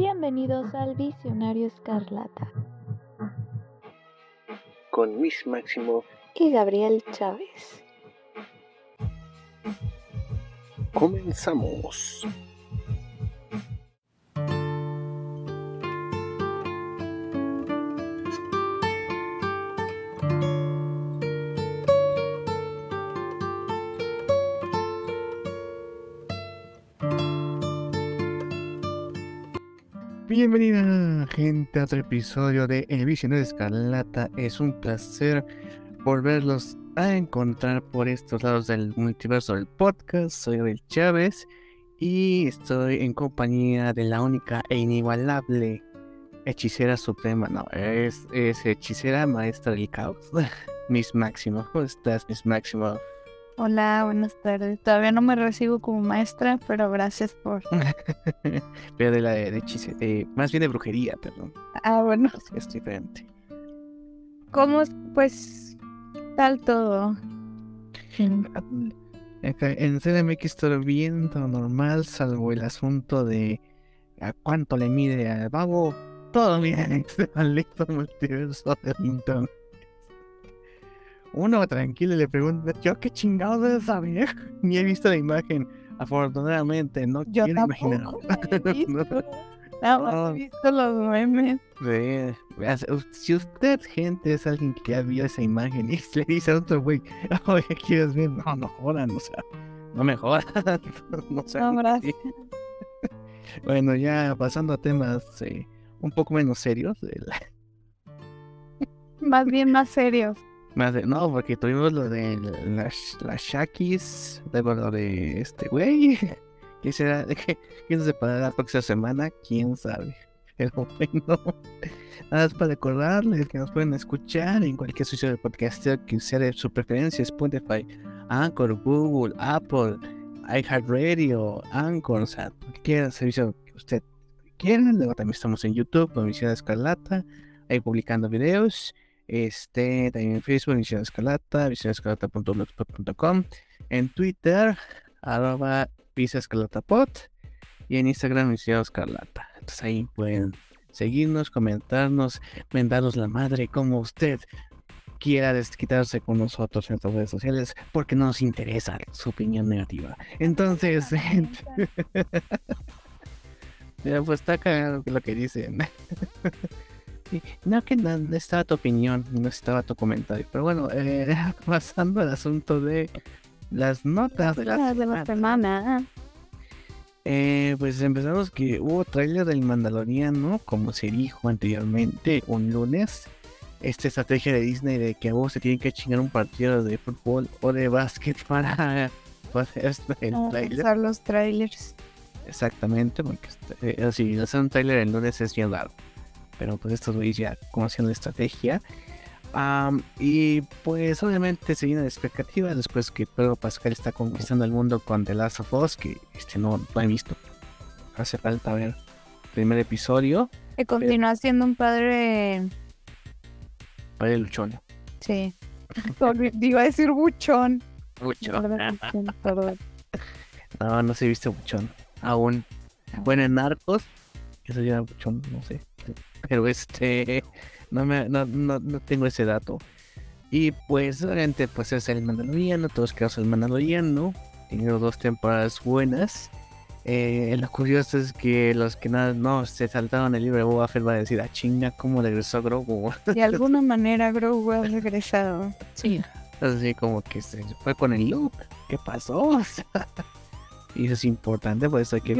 Bienvenidos al Visionario Escarlata. Con Miss Máximo y Gabriel Chávez. Comenzamos. Bienvenida gente a otro episodio de El Visionario Escarlata. Es un placer volverlos a encontrar por estos lados del multiverso del podcast. Soy Abel Chávez y estoy en compañía de la única e inigualable hechicera suprema. No, es, es hechicera maestra del caos. Miss Máximo. ¿Cómo estás, Miss Máximo? Hola, buenas tardes. Todavía no me recibo como maestra, pero gracias por. pero de la de, de más bien de brujería, perdón. Ah, bueno. Es, diferente. ¿Cómo, pues, tal todo? En CDMX estoy viendo normal, salvo el asunto de a cuánto le mide al vago. Todo bien, este maldito multiverso de Internet uno tranquilo le pregunta, yo qué chingados de saber, ni he visto la imagen, afortunadamente, no yo quiero imaginar. Nada más he visto los memes. si usted, gente, es alguien que ya vio esa imagen y le dice a otro güey, oye, ¿quieres ver? No, no jodan, o sea, no me jodan. no, sé. no gracias. Bueno, ya pasando a temas eh, un poco menos serios. Más bien más serios no, porque tuvimos lo de las, las Shakis, luego lo de este güey. ¿Qué será? ¿Quién se para la próxima semana? ¿Quién sabe? Pero bueno, nada más para recordarles que nos pueden escuchar en cualquier sitio de podcast que sea de su preferencia, Spotify, Anchor, Google, Apple, iHeartRadio, Anchor, o sea, cualquier servicio que usted quiera. Luego también estamos en YouTube con Misión Escarlata, ahí publicando videos. Este, también en Facebook, Visión Escalata, visionescalata.blogspot.com, en Twitter, arroba Escalatapod, y en Instagram, Visión Escalata. Entonces ahí pueden seguirnos, comentarnos, vendarnos la madre como usted quiera desquitarse con nosotros en nuestras redes sociales porque no nos interesa su opinión negativa. Entonces, ya pues está cagado lo que dicen. No, que no, estaba tu opinión, no estaba tu comentario. Pero bueno, eh, pasando al asunto de las notas de la, semana. Eh, pues empezamos que hubo trailer del Mandaloriano, como se dijo anteriormente, un lunes. Esta estrategia de Disney de que a vos se tienen que chingar un partido de fútbol o de básquet para, hacer el trailer. los trailers. Exactamente, porque eh, así, hacer un trailer el lunes es bien raro pero pues estos güeyes ya conocían la estrategia. y pues obviamente se viene de expectativa después que Pedro Pascal está conquistando el mundo con The Last of Us, que este no, no he visto. Hace falta ver el primer episodio. Que continúa siendo un padre... Padre luchón. Sí. Iba a decir buchón. Buchón. no, no se viste buchón. Aún. Bueno, en Narcos, eso ya buchón, no sé pero este no, me, no, no, no, tengo ese dato. Y pues obviamente pues es el Mandaloriano, todos queremos el Mandaloriano, tiene dos temporadas buenas. Eh, lo curioso es que los que nada no se saltaron el libro de Boba Fett va a decir, a ah, chinga, ¿cómo regresó Grogu? De alguna manera Grogu ha regresado. Sí. Así como que se fue con el loop. ¿Qué pasó? y eso es importante, por eso hay que...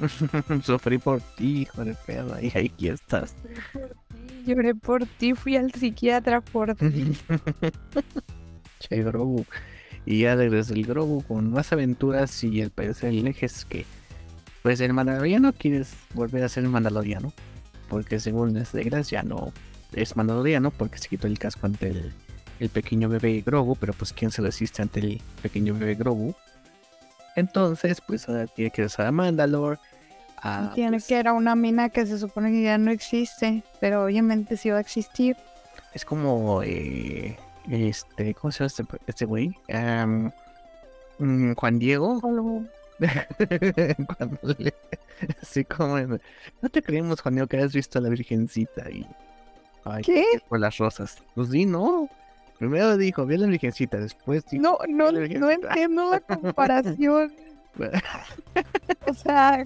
Sufrí por ti, hijo de perra, y aquí estás. Lloré por ti, fui al psiquiatra por ti. che, Grogu. Y ya regresó el Grogu con más aventuras y el parecer el eje es que, pues el Mandaloriano quieres volver a ser el Mandaloriano. Porque según las reglas ya no es Mandaloriano porque se quitó el casco ante el, el pequeño bebé Grogu, pero pues quién se resiste ante el pequeño bebé Grogu. Entonces, pues ahora tiene que regresar a Mandalore Tiene pues que era una mina que se supone que ya no existe, pero obviamente sí va a existir. Es como eh, este, ¿cómo se llama este, este güey? Mm, Juan Diego. Así como, en- no te creemos, Juaneo, que has visto a la Virgencita y... Ay, ¿Qué? por las rosas. Pues sí, no. Primero dijo, vi a la Virgencita, después dijo... No, no, no entiendo la comparación. O sea,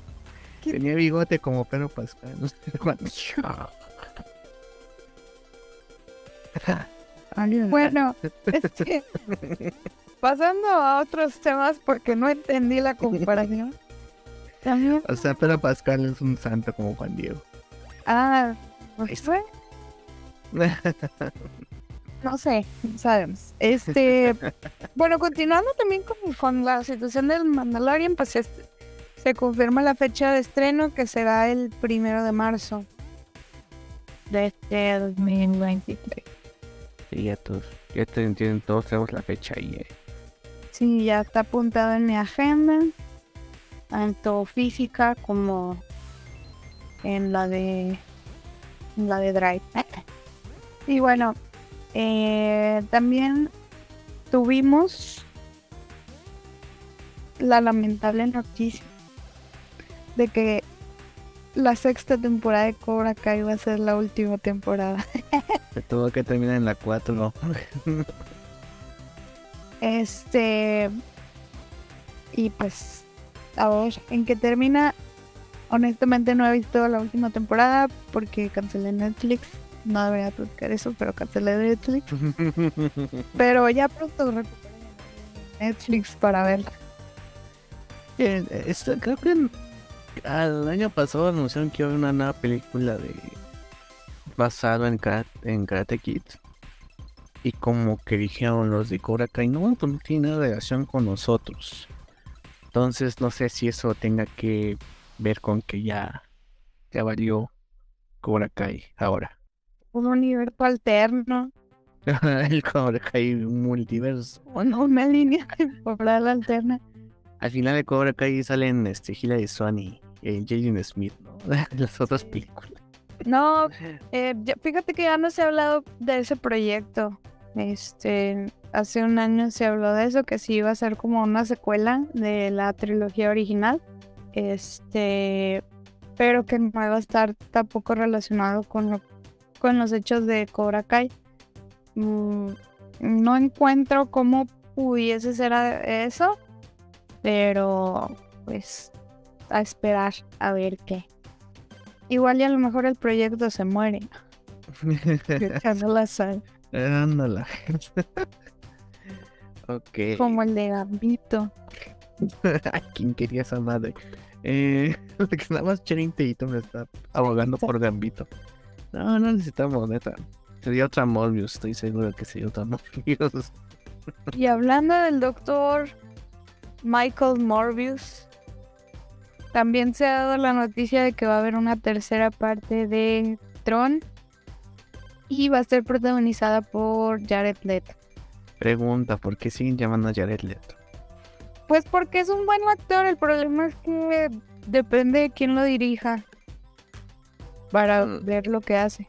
Tenía bigote como Pedro Pascal. Juan- bueno, este, pasando a otros temas porque no entendí la comparación. También, O sea, Pedro Pascal es un santo como Juan Diego. ah, pues fue, no sé, no sabemos. Este, bueno, continuando también con, con la situación del Mandalorian, pues este, se confirma la fecha de estreno que será el primero de marzo de este 2023. Sí, ya todos, ya entienden, todos tenemos la fecha ahí. eh. Sí, ya está apuntado en mi agenda, tanto física como en la de en la de Drive. Y bueno, eh, también tuvimos la lamentable noticia de que la sexta temporada de Cobra Kai va a ser la última temporada. Se tuvo que terminar en la 4. Este. Y pues. A ver, ¿en qué termina? Honestamente no he visto la última temporada porque cancelé Netflix. No debería platicar eso, pero cancelé Netflix. Pero ya pronto recuperaré Netflix para verla. Bien, esto- creo que al año pasado anunciaron que iba a haber una nueva película de basado en Karate, en Karate Kid. Y como que dijeron los de Cobra Kai, no, pues no tiene nada de relación con nosotros. Entonces no sé si eso tenga que ver con que ya, ya valió Cobra Kai ahora. Un universo alterno. El Cobra Kai multiverso. Bueno, una línea temporal alterna. Al final de Cobra Kai salen este, Hilary Swan y eh, Jaden Smith, ¿no? Las otras películas. No, eh, ya- fíjate que ya no se ha hablado de ese proyecto. Este, hace un año se habló de eso, que sí iba a ser como una secuela de la trilogía original. Este, pero que no iba a estar tampoco relacionado con, lo- con los hechos de Cobra Kai. Mm, no encuentro cómo pudiese ser eso, pero pues a esperar a ver qué. Igual y a lo mejor el proyecto se muere. La sal. Ándala. ok. Como el de Gambito. Ay, ¿Quién quería esa madre? Eh, que nada más me está abogando por Gambito. No, no necesitamos, neta. Sería otra Morbius, estoy seguro que sería otra Morbius. Y hablando del doctor Michael Morbius, también se ha dado la noticia de que va a haber una tercera parte de Tron y va a ser protagonizada por Jared Leto. Pregunta, ¿por qué siguen llamando a Jared Leto? Pues porque es un buen actor, el problema es que depende de quién lo dirija para Mm. ver lo que hace.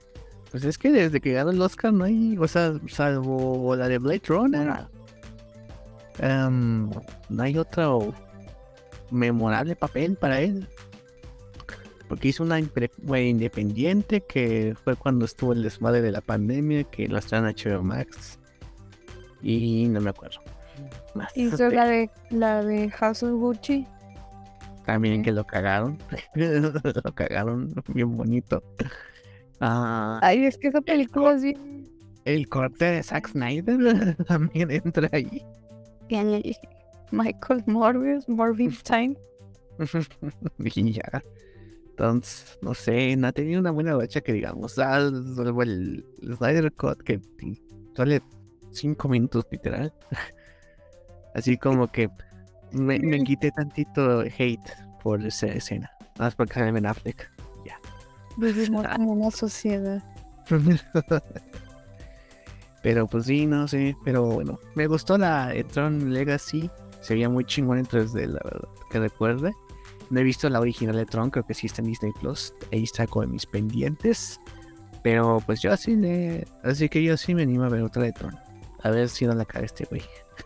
Pues es que desde que ganó el Oscar no hay, o sea, salvo la de Blade Runner, em, no hay otro memorable papel para él. Porque hizo una independiente que fue cuando estuvo el desmadre de la pandemia, que lo están HBO Max. Y no me acuerdo. Más. Hizo la de, la de House of Gucci. También que lo cagaron. lo cagaron bien bonito. Ah, Ay, es que esa película es bien... el corte de Zack Snyder también entra ahí. Michael Morbius, Morbius Time. y ya. Entonces, no sé, no ha tenido una buena racha que digamos. Ah, salvo el, el Snyder Cut que sale 5 minutos literal. Así como que me, me quité tantito hate por esa escena. Nada más porque sale Ben Affleck. Vivimos en una sociedad. Pero pues sí, no sé. Pero bueno, me gustó la eh, Tron Legacy. Se veía muy chingón en 3D, la verdad. Que recuerde. No he visto la original de Tron, creo que sí está en Disney Plus. Ahí está con mis pendientes. Pero pues yo así le. Así que yo sí me animo a ver otra de Tron. A ver si no la caga este güey.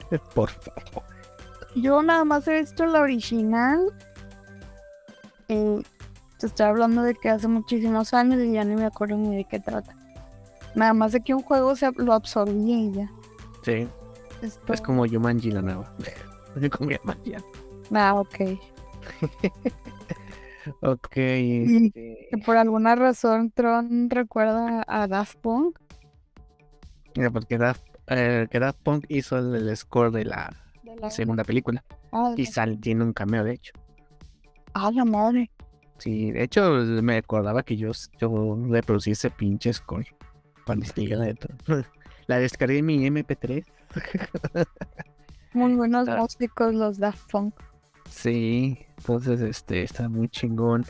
Por favor. Yo nada más he visto la original. Y te estoy hablando de que hace muchísimos años y ya ni me acuerdo ni de qué trata. Nada más de que un juego se lo absorbía y ya. Sí, Esto- es como Yumanji la nueva. como Yumanji. Ah, ok. Ok, Y- este, por alguna razón Tron recuerda a Daft Punk. mira, porque Daft, eh, que Daft Punk hizo el, el score de la de la- segunda película Ah, y sal, tiene un cameo, de hecho. ah, la madre. Sí, de hecho me acordaba que yo, yo reproducí ese pinche score de todo. La descargué en mi MP3. Muy buenos Ah. músicos los Daft Punk. Sí, entonces este está muy chingón.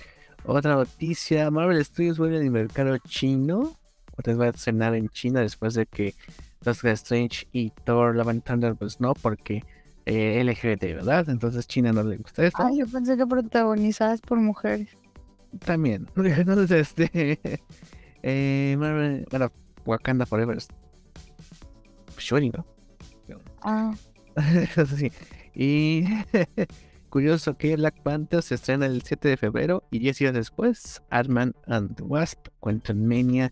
Otra noticia, Marvel Studios vuelve al mercado chino. Otra vez va a cenar en China después de que Doctor Strange y Thor Love and Thunder, pues no, porque eh, LGBT, ¿verdad? Entonces China no le gusta eso. Ay, yo pensé que protagonizadas por mujeres. También. Entonces, este. eh, Marvel, bueno, Wakanda Forever. es Shuri, ¿no? Ah, sí. Y curioso que Black Panther se estrena el 7 de febrero y 10 días después, Ant-Man and the Wasp, Quantum Mania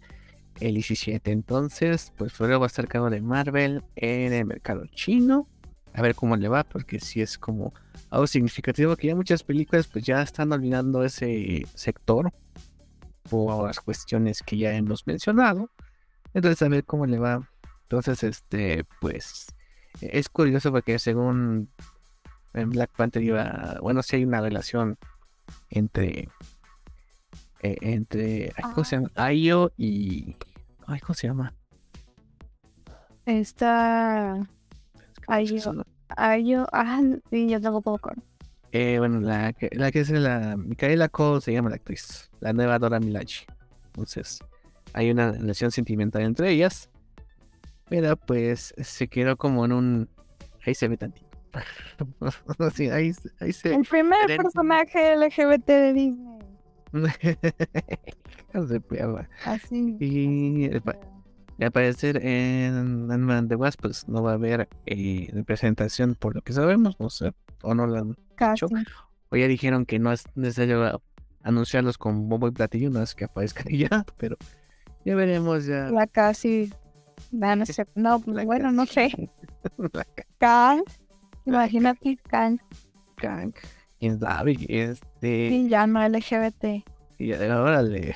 el 17. Entonces, pues febrero va a estar cargo de Marvel en el mercado chino. A ver cómo le va, porque sí es como algo significativo que ya muchas películas pues ya están olvidando ese sector por las cuestiones que ya hemos mencionado. Entonces, a ver cómo le va. Entonces, este, pues es curioso porque según en Black Panther iba, bueno, sí hay una relación entre eh, entre ay, ¿cómo se llama? Ayo y ay, ¿cómo se llama? esta. Ayo. Ayo. Ah, sí, yo tengo poco. Eh, bueno, la que, la que es la Micaela Cole se llama la actriz, la nueva Dora Milaje. Entonces, hay una relación sentimental entre ellas. Pero pues se quedó como en un ahí se ve tantito. sí, ahí, ahí se El primer personaje LGBT de Disney. Así. Y al parecer en Ant-Man the Wasp pues no va a haber eh, representación por lo que sabemos, no sé, o no la han- Casi. o ya dijeron que no es necesario anunciarlos con bombo y platillo, no es que aparezcan y ya, pero ya veremos ya. La casi. No, no sé. No, La bueno, no sé. La Kang. Imagínate Kang. Kang, quién sabe, este, Y ya no LGBT. y ahora le,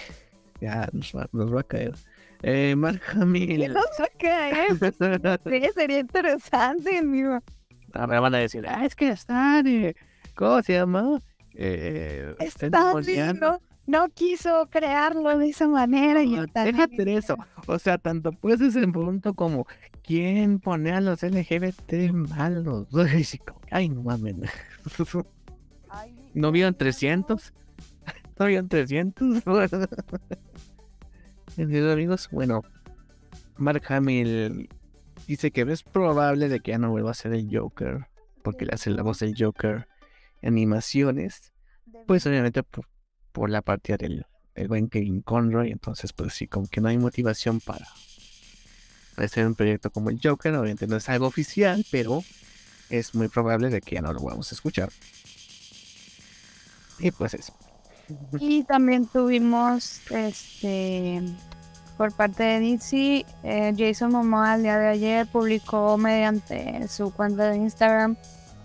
ya nos va, nos va a caer. Eh, Mark Hamill. No sé qué es. Sí, sería interesante, amigo. Ah, me van a decir, ah, es que está de... ¿Cómo se llama? Eh, Está. No, no quiso crearlo de esa manera y Ah, está Déjate de eso. O sea, tanto pues ese punto como quién pone a los LGBT malos. Ay, no mames. ¿No vieron 300? ¿No vieron 300? Entonces, amigos, bueno, Mark Hamill dice que es probable de que ya no vuelva a ser el Joker, porque le hace la voz del Joker animaciones, pues obviamente por, por la partida del el buen Kevin Conroy, entonces pues sí, como que no hay motivación para hacer un proyecto como el Joker, obviamente no es algo oficial, pero es muy probable de que ya no lo vamos a escuchar. Y pues eso. Y también tuvimos, este, por parte de DC, eh, Jason Momoa el día de ayer publicó mediante su cuenta de Instagram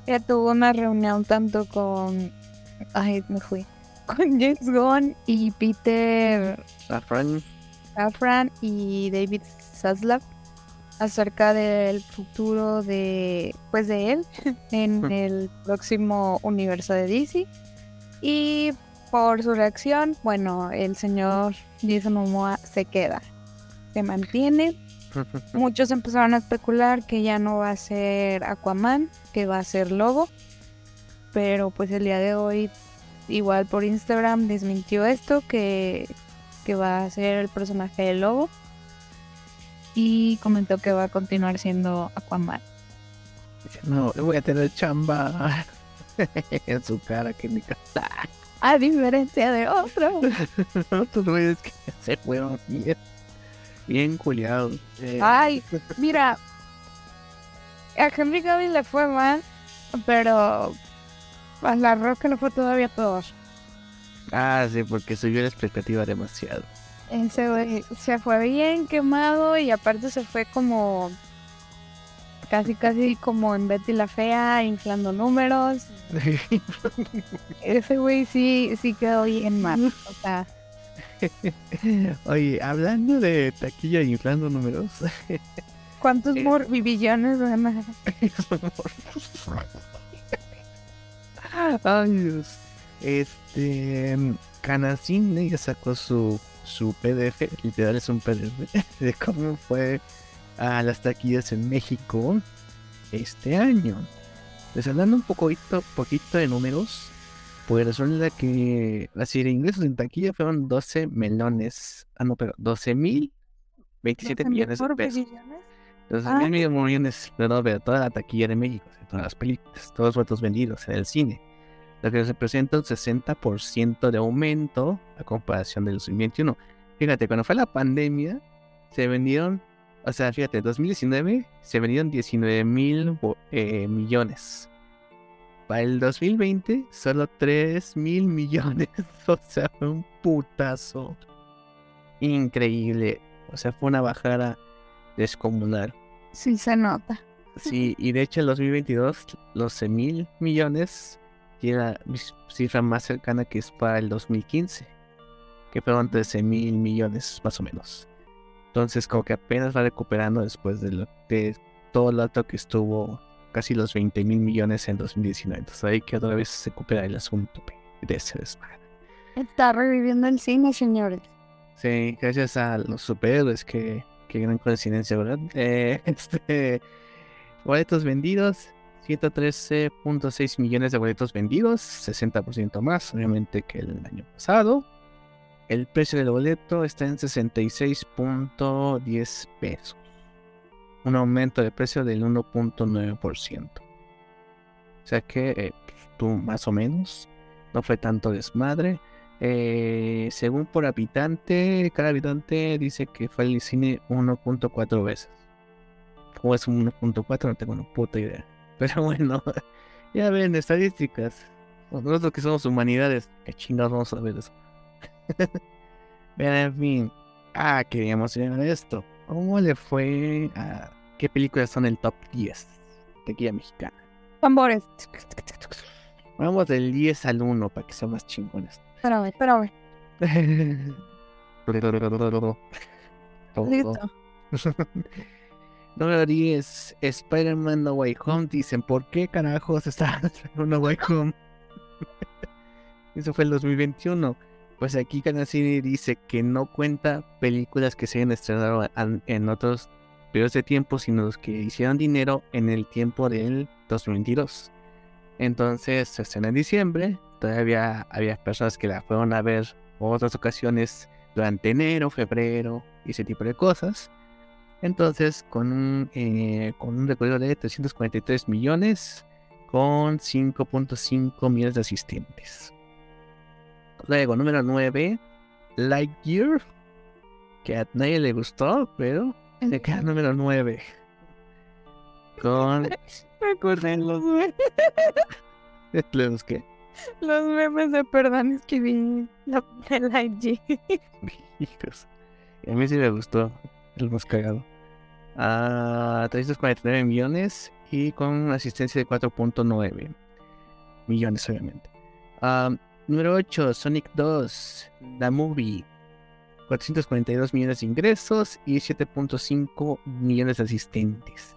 que tuvo una reunión tanto con, ay, me fui, con James Gunn y Peter Safran, Safran y David Zaslav acerca del futuro de, pues de él en el próximo universo de DC. Y por su reacción, bueno, el señor Jason Momoa se queda, se mantiene. Muchos empezaron a especular que ya no va a ser Aquaman, que va a ser Lobo. Pero pues el día de hoy, igual por Instagram, desmintió esto, que, que va a ser el personaje de Lobo. Y comentó que va a continuar siendo Aquaman. No, voy a tener chamba en su cara que casa. A diferencia de otro. Otros güeyes que se fueron bien, bien culiados. Eh, Ay, mira. A Henry Cavill le fue mal, pero a la Roca le fue todavía peor. Ah, sí, porque subió la expectativa demasiado. Ese güey se fue bien quemado y aparte se fue como casi casi como en Betty la Fea, inflando números. Ese güey sí, sí quedó bien mal. O sea, Oye, hablando de taquilla y inflando números. ¿cuántos Eh. morbillones van a- Ay, Dios. Este. Canacine ya sacó su, su PDF, literal es un PDF, de cómo fue a las taquillas en México este año. Les hablando un poquito, poquito de números, pues resulta que de ingresos en taquilla fueron 12 melones. Ah, no, pero 12 mil 27 12 millones de pesos. 12 Ah. mil millones, perdón, pero toda la taquilla de México, todas las películas, todos los boletos vendidos en el cine. Lo que representa un 60% de aumento a comparación del 2021. Fíjate, cuando fue la pandemia, se vendieron, o sea, fíjate, 2019 se vendieron 19 mil eh, millones. Para el 2020, solo 3 mil millones. O sea, fue un putazo increíble. O sea, fue una bajada descomunal. Sí se nota. Sí, y de hecho el 2022, los 11 mil millones, tiene la cifra más cercana que es para el 2015, que fueron 13 mil millones más o menos. Entonces, como que apenas va recuperando después de, lo, de todo lo alto que estuvo, casi los 20 mil millones en 2019. Entonces, ahí que otra vez se recupera el asunto de ese desmadre. Está reviviendo el cine, señores. Sí, gracias a los superhéroes, que, que gran coincidencia, ¿verdad? Eh, este, boletos vendidos, 113.6 millones de boletos vendidos, 60% más, obviamente, que el año pasado. El precio del boleto está en 66.10 pesos, un aumento de precio del 1.9%. O sea que, eh, pues, tú más o menos, no fue tanto desmadre. Eh, según por habitante, cada habitante dice que fue al cine 1.4 veces. ¿Cómo es un 1.4? No tengo una puta idea. Pero bueno, ya ven, estadísticas. Nosotros que somos humanidades, qué chingados vamos a ver eso. Vean, en fin. Ah, queríamos llegar a esto. ¿Cómo le fue a qué películas son el top 10 de guía mexicana? Tambores. Vamos del 10 al 1 para que sean más chingones. Espérame, espérame. Listo. 10, Spider-Man No Way Home. Dicen, ¿por qué carajos está en No Way Home? Eso fue el 2021. Pues aquí Canacini dice que no cuenta películas que se hayan estrenado en otros periodos de tiempo, sino los que hicieron dinero en el tiempo del 2022. Entonces se estrenó en diciembre. Todavía había personas que la fueron a ver otras ocasiones durante enero, febrero y ese tipo de cosas. Entonces, con un, eh, con un recorrido de 343 millones, con 5.5 millones de asistentes. Luego, número 9, Lightyear, que a nadie le gustó, pero se queda número 9. Con. Recuerden los memes. ¿Los qué? Los memes de perdón es que vi la de la IG. A mí sí me gustó. El más cagado. A 349 millones y con una asistencia de 4.9 millones, obviamente. Ah, número 8, Sonic 2, The Movie. 442 millones de ingresos y 7.5 millones de asistentes.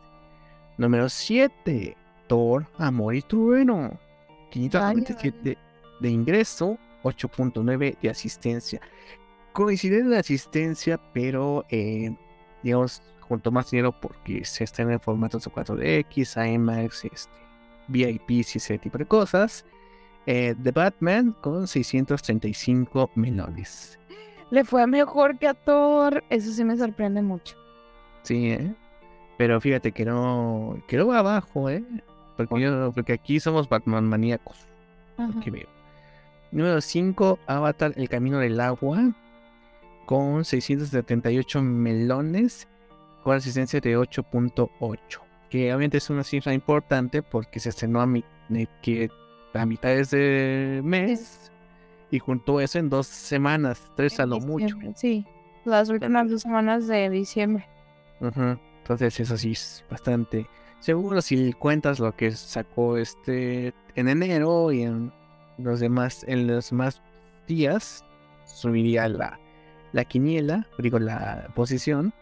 Número 7, Thor, Amor y Trueno. 597 de ingreso, 8.9 de asistencia. Coincide en la asistencia, pero eh, digamos, junto más dinero porque se está en formatos de 4DX, IMAX, este, VIP y ese tipo de cosas. Eh, The Batman con 635 millones. Le fue mejor que a Thor. Eso sí me sorprende mucho. Sí, ¿eh? Pero fíjate que no, que no va abajo, ¿eh? Porque, yo, porque aquí somos Batman maníacos. Número 5, Avatar, El Camino del Agua, con 678 melones, con asistencia de 8.8, que obviamente es una cifra importante porque se estrenó a, mi- que a mitades de mes y juntó eso en dos semanas, tres a lo mucho. Sí, las últimas dos semanas de diciembre. Entonces eso sí es bastante seguro si cuentas lo que sacó este en enero y en los demás, en los más días, subiría la, la quiniela, digo la posición,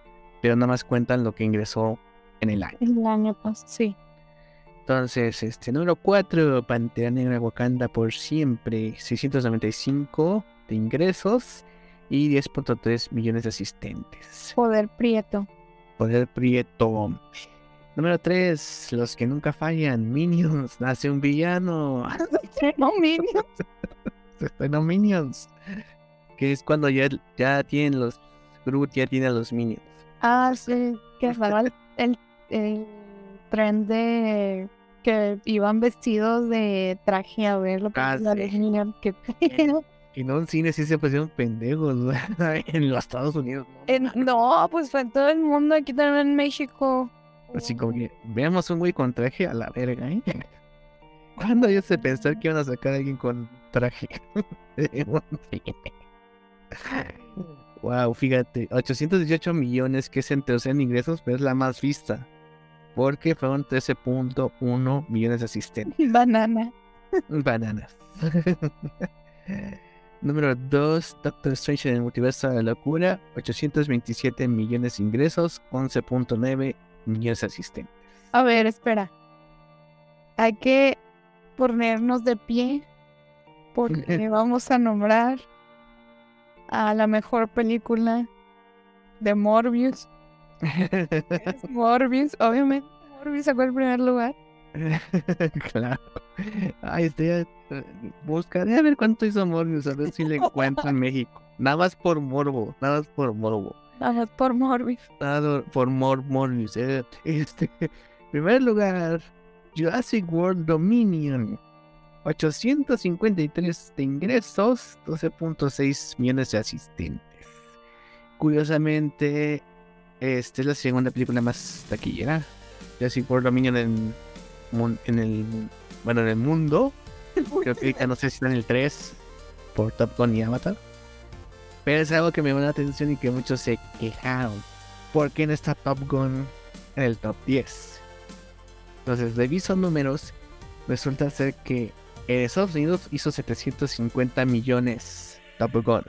pero nada más cuentan lo que ingresó en el año. El año pasado, sí. Entonces, este número 4, Pantera Negra Wakanda por siempre, 695 de ingresos y 10.3 millones de asistentes. Poder Prieto. Poder Prieto. Número 3, los que nunca fallan, Minions, nace un villano. No, Minions. no Minions. Que es cuando ya, ya tienen los. Groot ya tiene a los Minions. Ah, sí, que estaba el, el, el tren de que iban vestidos de traje a ver lo que Ah, los sí. Pedo. Y no en cine sí se pusieron pendejos en los Estados Unidos. ¿no? En- no, pues fue en todo el mundo, aquí también en México. Así como que veamos un güey con traje a la verga, ¿eh? ¿Cuándo ellos se pensar que iban a sacar a alguien con traje? wow, fíjate, 818 millones que es en tercer en ingresos, pero es la más vista. Porque fueron 13.1 millones de asistentes. Banana. Bananas. Número 2, Doctor Strange en el multiverso de la locura, 827 millones de ingresos, 11.9 de asistentes. A ver, espera. Hay que ponernos de pie porque vamos a nombrar a la mejor película de Morbius. Es Morbius, obviamente. Morbius sacó el primer lugar. claro. Ay, estoy a- buscaré a ver cuánto hizo Morbius, a ver si le encuentro en México. Nada más por morbo, nada más por morbo. Vamos por Morbius. Nada por mor Morbius. eh. Este, primer lugar, Jurassic World Dominion. 853 de ingresos, 12.6 millones de asistentes. Curiosamente, esta es la segunda película más taquillera. Jurassic World Dominion en, en el bueno en el mundo. Creo que no sé si está en el 3 por Top Gun y Avatar. Pero es algo que me llamó la atención y que muchos se quejaron. ¿Por qué no está Top Gun en el top 10? Entonces, reviso números. Resulta ser que en Estados Unidos hizo 750 millones Top Gun.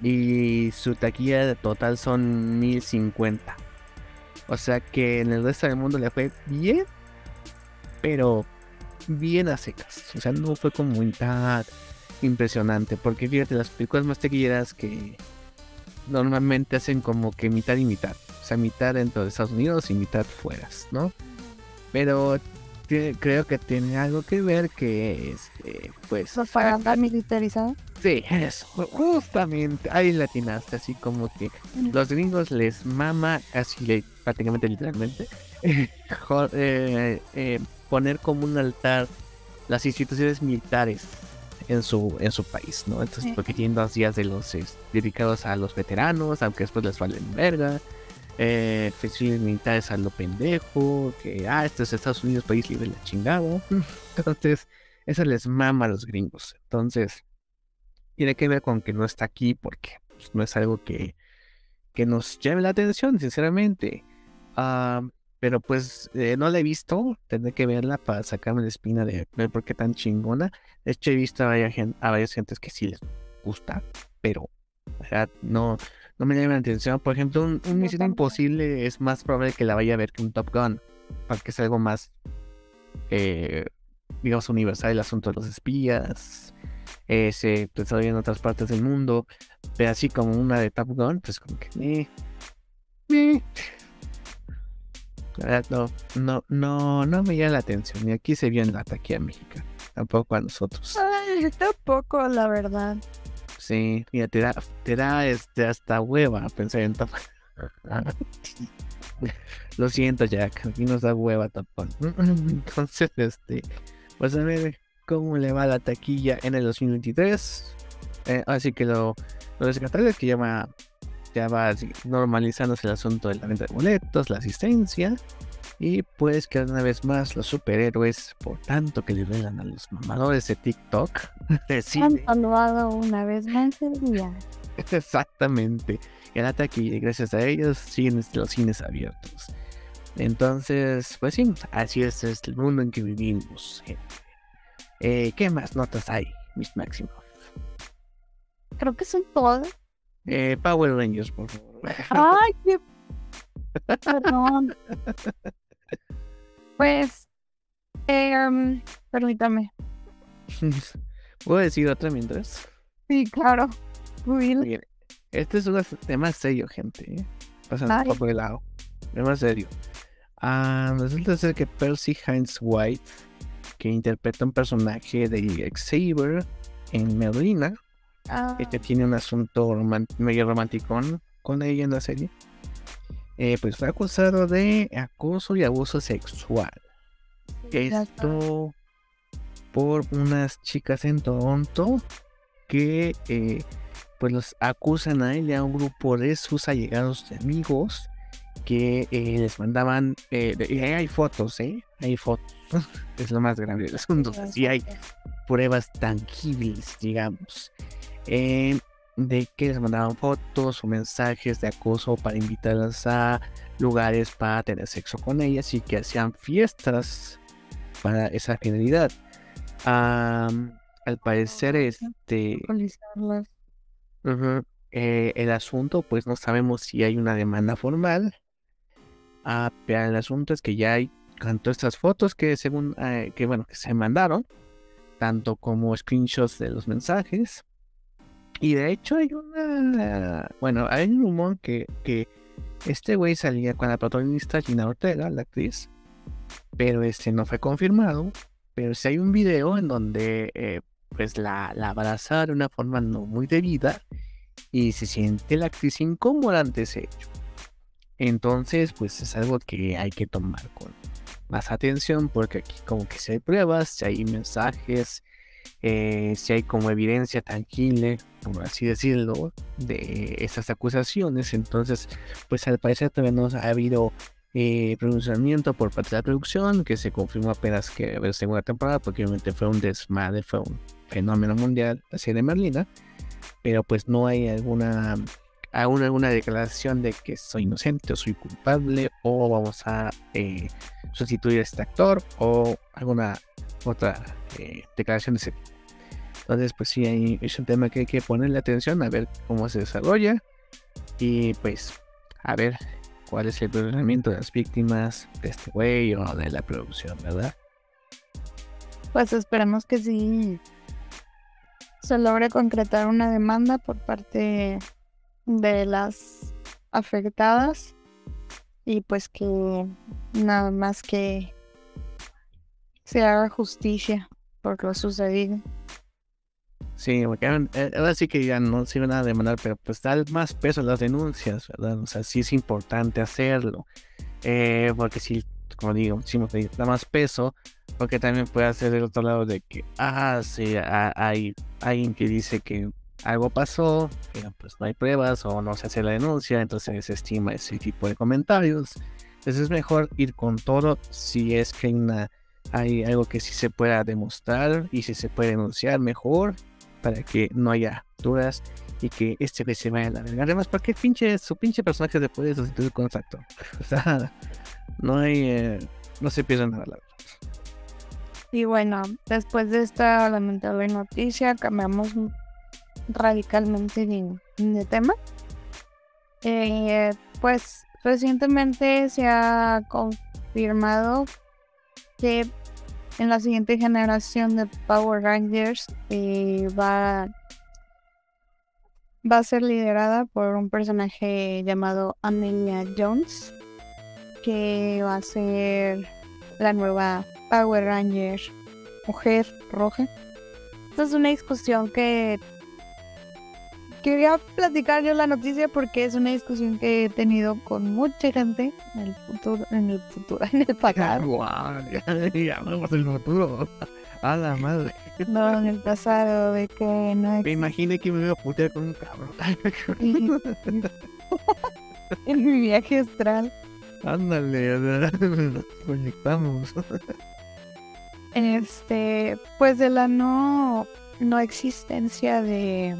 Y su taquilla total son 1050. O sea que en el resto del mundo le fue bien. Pero bien a secas. O sea, no fue como tan impresionante. Porque fíjate, las películas más taquilleras que normalmente hacen como que mitad y mitad. O sea, mitad dentro de Estados Unidos y mitad fuera, ¿no? Pero creo que tiene algo que ver que este, pues Propaganda militarizada. sí, eso, justamente ahí latinaste, así como que los gringos les mama, así prácticamente literalmente, eh, eh, poner como un altar las instituciones militares en su en su país, ¿no? Entonces, porque tienen dos días de los es, dedicados a los veteranos, aunque después les valen verga. Eh, festivales militares a lo pendejo, que ah, este es Estados Unidos, país libre, la chingada. Entonces, eso les mama a los gringos. Entonces, tiene que ver con que no está aquí porque pues, no es algo que, que nos llame la atención, sinceramente. Ah, pero pues eh, no la he visto, tendré que verla para sacarme la espina de ver por qué tan chingona. De hecho, he visto a varias, a varias gentes que sí les gusta, pero verdad, no, no me llama la atención. Por ejemplo, un, un Misión. Imposible es más probable que la vaya a ver que un Top Gun, porque es algo más, eh, digamos, universal el asunto de los espías eh, se desarrolla en otras partes del mundo, pero así como una de Top Gun, pues como que eh. La verdad, no, no, no, no me llama la atención. Y aquí se vio en la taquilla mexicana, tampoco a nosotros. Ay, tampoco, la verdad. Sí, mira, te da, te da este, hasta hueva pensar en Top Lo siento, Jack, aquí nos da hueva Top Gun. Entonces, este, pues a ver cómo le va la taquilla en el 2023. Eh, así que lo, lo descartable es que va, ya va normalizándose el asunto de la venta de boletos, la asistencia. Y pues que una vez más los superhéroes, por tanto que regalan a los mamadores de TikTok, deciden... Han una vez más el día. Exactamente. El ataque y gracias a ellos siguen los cines abiertos. Entonces, pues sí, así es, es el mundo en que vivimos. gente. Eh, ¿Qué más notas hay, mis máximos? Creo que son todas. Eh, Power Rangers, por favor. Ay, qué. Perdón. Pues. Eh, um, permítame. ¿Puedo decir otra mientras? Sí, claro. Miren, este es un tema serio, gente. ¿eh? Pasando poco de lado. Tema serio. Ah, resulta ser que Percy Hines White, que interpreta un personaje de Xavier en Merlina, Ah, que tiene un asunto medio romántico con ella en la serie, eh, pues fue acusado de acoso y abuso sexual. está. Esto por unas chicas en Toronto que eh, pues los acusan a él y a un grupo de sus allegados y amigos que eh, les mandaban eh, de- y hay fotos, ¿eh? Hay fotos. es lo más grande del asunto. Sí hay pruebas tangibles, digamos, eh, de que les mandaban fotos o mensajes de acoso para invitarlas a lugares para tener sexo con ellas y que hacían fiestas para esa finalidad. Al parecer, este, eh, el asunto, pues no sabemos si hay una demanda formal. Ah, pero el asunto es que ya hay tanto estas fotos que según eh, que bueno que se mandaron, tanto como screenshots de los mensajes. Y de hecho hay una bueno, hay un rumor que, que este güey salía con la protagonista Gina Ortega, la actriz, pero este no fue confirmado. Pero sí hay un video en donde eh, pues la, la abraza de una forma no muy debida y se siente la actriz incómoda ante ese hecho. Entonces, pues es algo que hay que tomar con más atención porque aquí como que si hay pruebas, si hay mensajes, eh, si hay como evidencia tangible, por así decirlo, de esas acusaciones. Entonces, pues al parecer todavía no ha habido eh, pronunciamiento por parte de la producción, que se confirmó apenas que va a haber segunda temporada, porque obviamente fue un desmadre, fue un fenómeno mundial la serie Merlina, pero pues no hay alguna aún alguna declaración de que soy inocente o soy culpable o vamos a eh, sustituir a este actor o alguna otra eh, declaración de tipo. Entonces, pues sí, ahí es un tema que hay que ponerle atención a ver cómo se desarrolla y pues a ver cuál es el procedimiento de las víctimas de este güey o de la producción, ¿verdad? Pues esperemos que sí se logre concretar una demanda por parte de las afectadas y pues que nada más que se haga justicia por lo sucedido. Sí, porque ahora eh, ahora sí que ya no se iban a demandar, pero pues da más peso a las denuncias, ¿verdad? O sea, sí es importante hacerlo. Eh, porque si, como digo, me da más peso, porque también puede hacer del otro lado de que, ah, sí, ha- hay alguien que dice que algo pasó, pero pues no hay pruebas o no se hace la denuncia, entonces se desestima ese tipo de comentarios. Entonces es mejor ir con todo si es que hay, una, hay algo que sí se pueda demostrar y si se puede denunciar mejor para que no haya dudas y que este güey se vaya a la verga. Además, porque pinche, su pinche personaje se puede sustituir con actor. O sea, no hay, eh, no se pierde nada. la verdad. Y bueno, después de esta lamentable noticia, cambiamos radicalmente de, de tema. Eh, pues recientemente se ha confirmado que en la siguiente generación de Power Rangers eh, va, va a ser liderada por un personaje llamado Amelia Jones, que va a ser la nueva Power Ranger mujer roja. Esta es una discusión que quería platicar yo la noticia porque es una discusión que he tenido con mucha gente en el futuro, en el futuro, en el pasado. Guau, ya, vamos el futuro. A la madre. No, en el pasado, de que no Me existe imaginé que me iba a putear con un cabrón. en mi viaje astral. Ándale, nos conectamos. Este, pues de la no, no existencia de,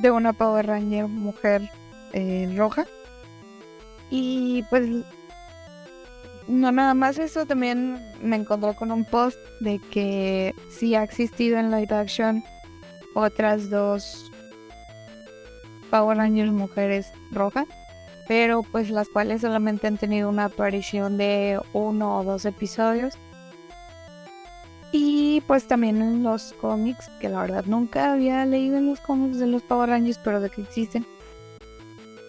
de una Power Ranger mujer eh, roja. Y pues no nada más eso, también me encontré con un post de que sí ha existido en live action otras dos Power Rangers mujeres rojas, pero pues las cuales solamente han tenido una aparición de uno o dos episodios. Y pues también en los cómics, que la verdad nunca había leído en los cómics de los Power Rangers, pero de que existen,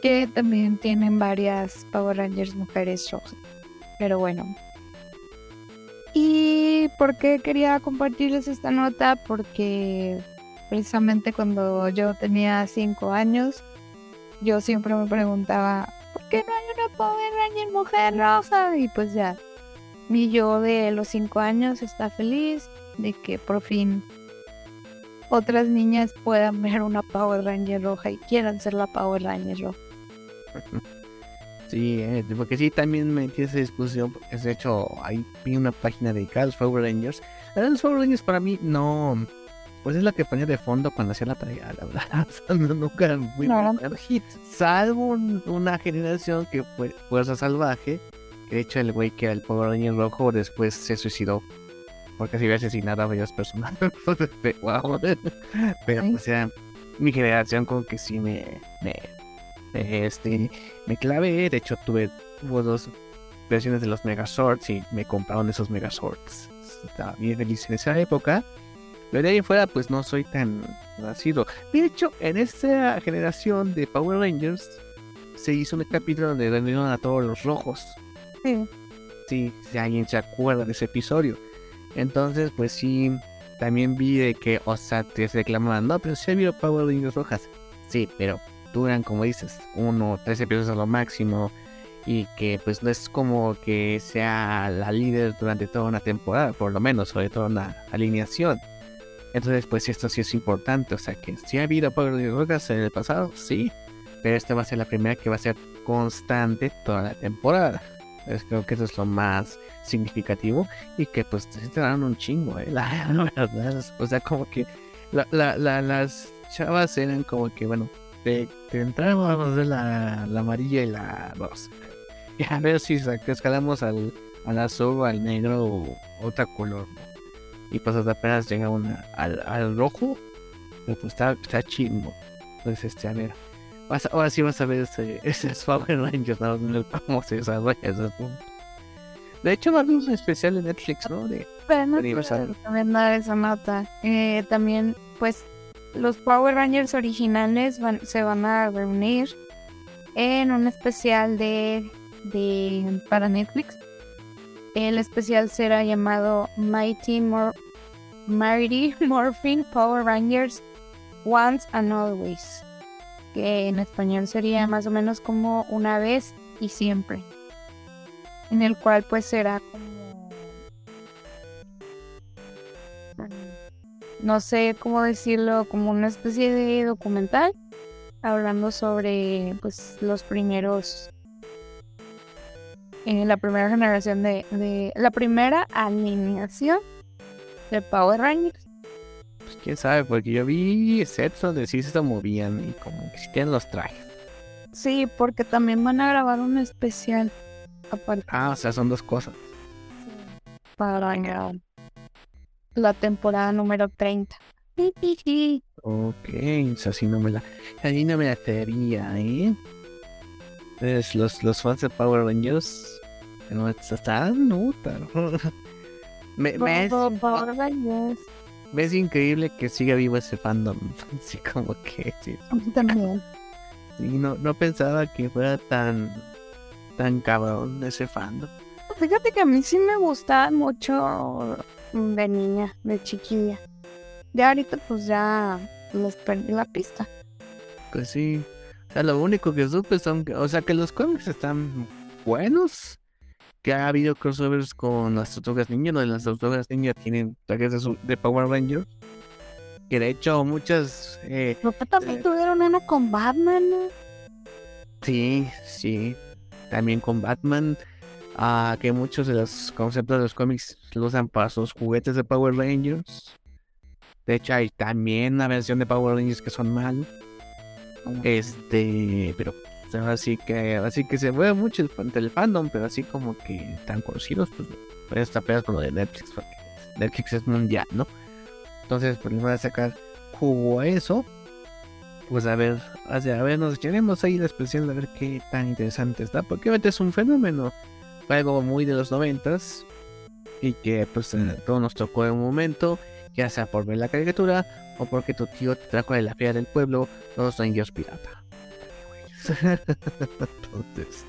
que también tienen varias Power Rangers mujeres rojas. Pero bueno. ¿Y por qué quería compartirles esta nota? Porque precisamente cuando yo tenía 5 años, yo siempre me preguntaba, ¿por qué no hay una Power Ranger mujer roja? Y pues ya, mi yo de los 5 años está feliz de que por fin otras niñas puedan ver una Power Ranger roja y quieran ser la Power Ranger roja. Sí, eh, porque sí, también me entiende esa discusión. De hecho, ahí vi una página dedicada a los Power Rangers. La los Power Rangers para mí no. Pues es la que ponía de fondo cuando hacía la tarea, la verdad. nunca muy no, hit. Salvo una generación que fue Fuerza Salvaje. De hecho, el güey que era el Power Ranger rojo después se suicidó. Porque se había asesinado a varias personas. wow. Pero, o sea, mi generación, como que sí me, me este, me clavé, de hecho tuve, dos versiones de los Megazords y me compraron esos Megazords. Estaba bien feliz en esa época. Pero de ahí fuera, pues no soy tan nacido. De hecho, en esta generación de Power Rangers se hizo un capítulo donde reunieron a todos los rojos. Sí. Si alguien se acuerda de ese episodio. Entonces, pues sí, también vi de que, o sea, te reclamaban, no, pero ha habido Power Rangers rojas. Sí, pero duran, como dices, uno o tres episodios a lo máximo y que pues no es como que sea la líder durante toda una temporada, por lo menos, sobre todo una alineación. Entonces, pues esto sí es importante, o sea que si ha habido Power Rangers en el pasado, sí, pero esta va a ser la primera que va a ser constante toda la temporada. Entonces, creo que eso es lo más significativo y que pues te dan un chingo, ¿eh? la, verdad. O sea, como que las chavas eran como que, bueno, de, entramos vamos a ver la, amarilla y la rosa. Y a ver si escalamos al, al azul, al negro o otro color. Y pues apenas llega una, al, rojo. pues está, está chingo. Entonces, este, a ver. Ahora sí vas a ver ese, ese Power Rangers, ¿no? cómo se desarrolla ese punto. De hecho, va a haber un especial de Netflix, ¿no? De, también dar esa nota. Eh, también, pues, los Power Rangers originales se van a reunir en un especial de, de para Netflix. El especial será llamado Mighty, Mor Mighty Morphin Power Rangers Once and Always, que en español sería más o menos como una vez y siempre, en el cual pues será como no sé cómo decirlo, como una especie de documental hablando sobre pues los primeros en eh, la primera generación de, de, la primera alineación de Power Rangers. Pues quién sabe, porque yo vi sets donde sí se movían y como que sí tienen los trajes. Sí, porque también van a grabar un especial aparte. Ah, o sea, son dos cosas. Para la temporada número 30. Ok, así no me la, así no me la ¿eh? Los, los fans de Power Rangers no están no, me, me, es, me es increíble que siga vivo ese fandom. Así como que sí. También. Sí, no, no pensaba que fuera tan tan cabrón ese fandom. Fíjate que a mí sí me gusta mucho de niña, de chiquilla. Ya ahorita pues ya les perdí la pista. Pues sí. O sea, lo único que supe son que, o sea, que los cómics están buenos. Que ha habido crossovers con las tortugas ninja, donde las tortugas ninja tienen trajes de, de Power Rangers. Que de hecho muchas... Eh, también eh, tuvieron uno con Batman. Sí, sí. también con Batman, a que muchos de los conceptos de los cómics lo usan para sus juguetes de Power Rangers. De hecho, hay también una versión de Power Rangers que son mal. Este, pero así que así que se mueve mucho el, el fandom, pero así como que tan conocidos, pues, pues está lo de Netflix, porque Netflix es mundial, ¿no? Entonces, pues le van a sacar jugo a eso. Pues a ver, a ver, nos echaremos ahí la expresión de ver qué tan interesante está, porque obviamente es un fenómeno, fue algo muy de los noventas y que pues a todos nos tocó en un momento, ya sea por ver la caricatura o porque tu tío te trajo de la feria del pueblo los Rangers pirata. Entonces,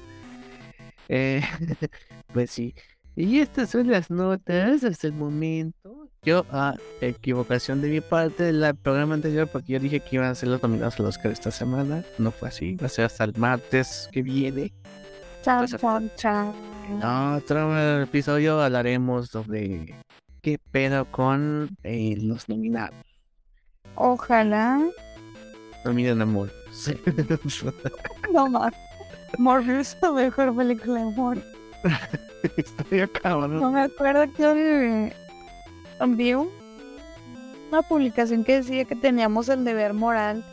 eh, pues sí. Y estas son las notas hasta el momento. Yo, a equivocación de mi parte del programa anterior, porque yo dije que iban a ser los nominados a los Oscar esta semana. No fue así. Va a ser hasta el martes que viene. Chao, chao, chao. En otro episodio hablaremos sobre qué pedo con eh, los nominados. Ojalá. Nominen amor. no más. Morbius, la mejor película de amor. Estoy acá, ¿no? No me acuerdo que vi una publicación que decía que teníamos el deber moral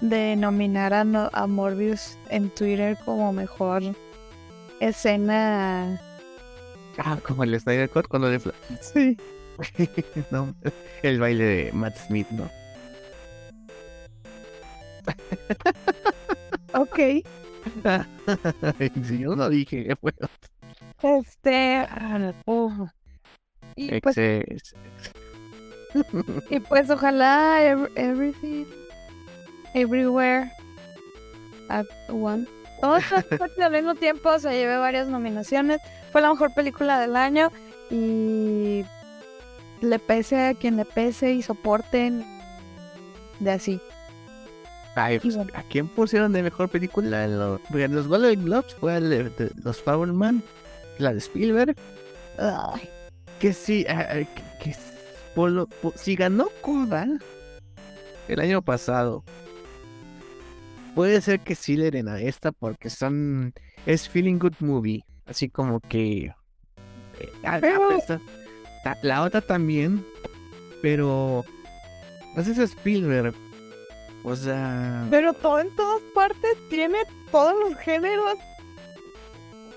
de nominar a, a Morbius en Twitter como mejor escena. Ah, como el Snyder Cut cuando le. Sí. no, el baile de Matt Smith, ¿no? ok. si yo no dije, bueno. Este. Y pues, y pues ojalá everything, everywhere, at once. Todos al mismo tiempo se lleve varias nominaciones. Fue la mejor película del año y le pese a quien le pese y soporten de así. Pues, ¿A quién pusieron de mejor película? Los, los Golden Globes fue el de, los Fableman, la de Spielberg. que sí, eh, que, si ganó Coda el año pasado, puede ser que sí le den a esta porque son es Feeling Good Movie, así como que eh, la otra también, pero no sé si es Spielberg o sea. Pero todo en todas partes tiene todos los géneros.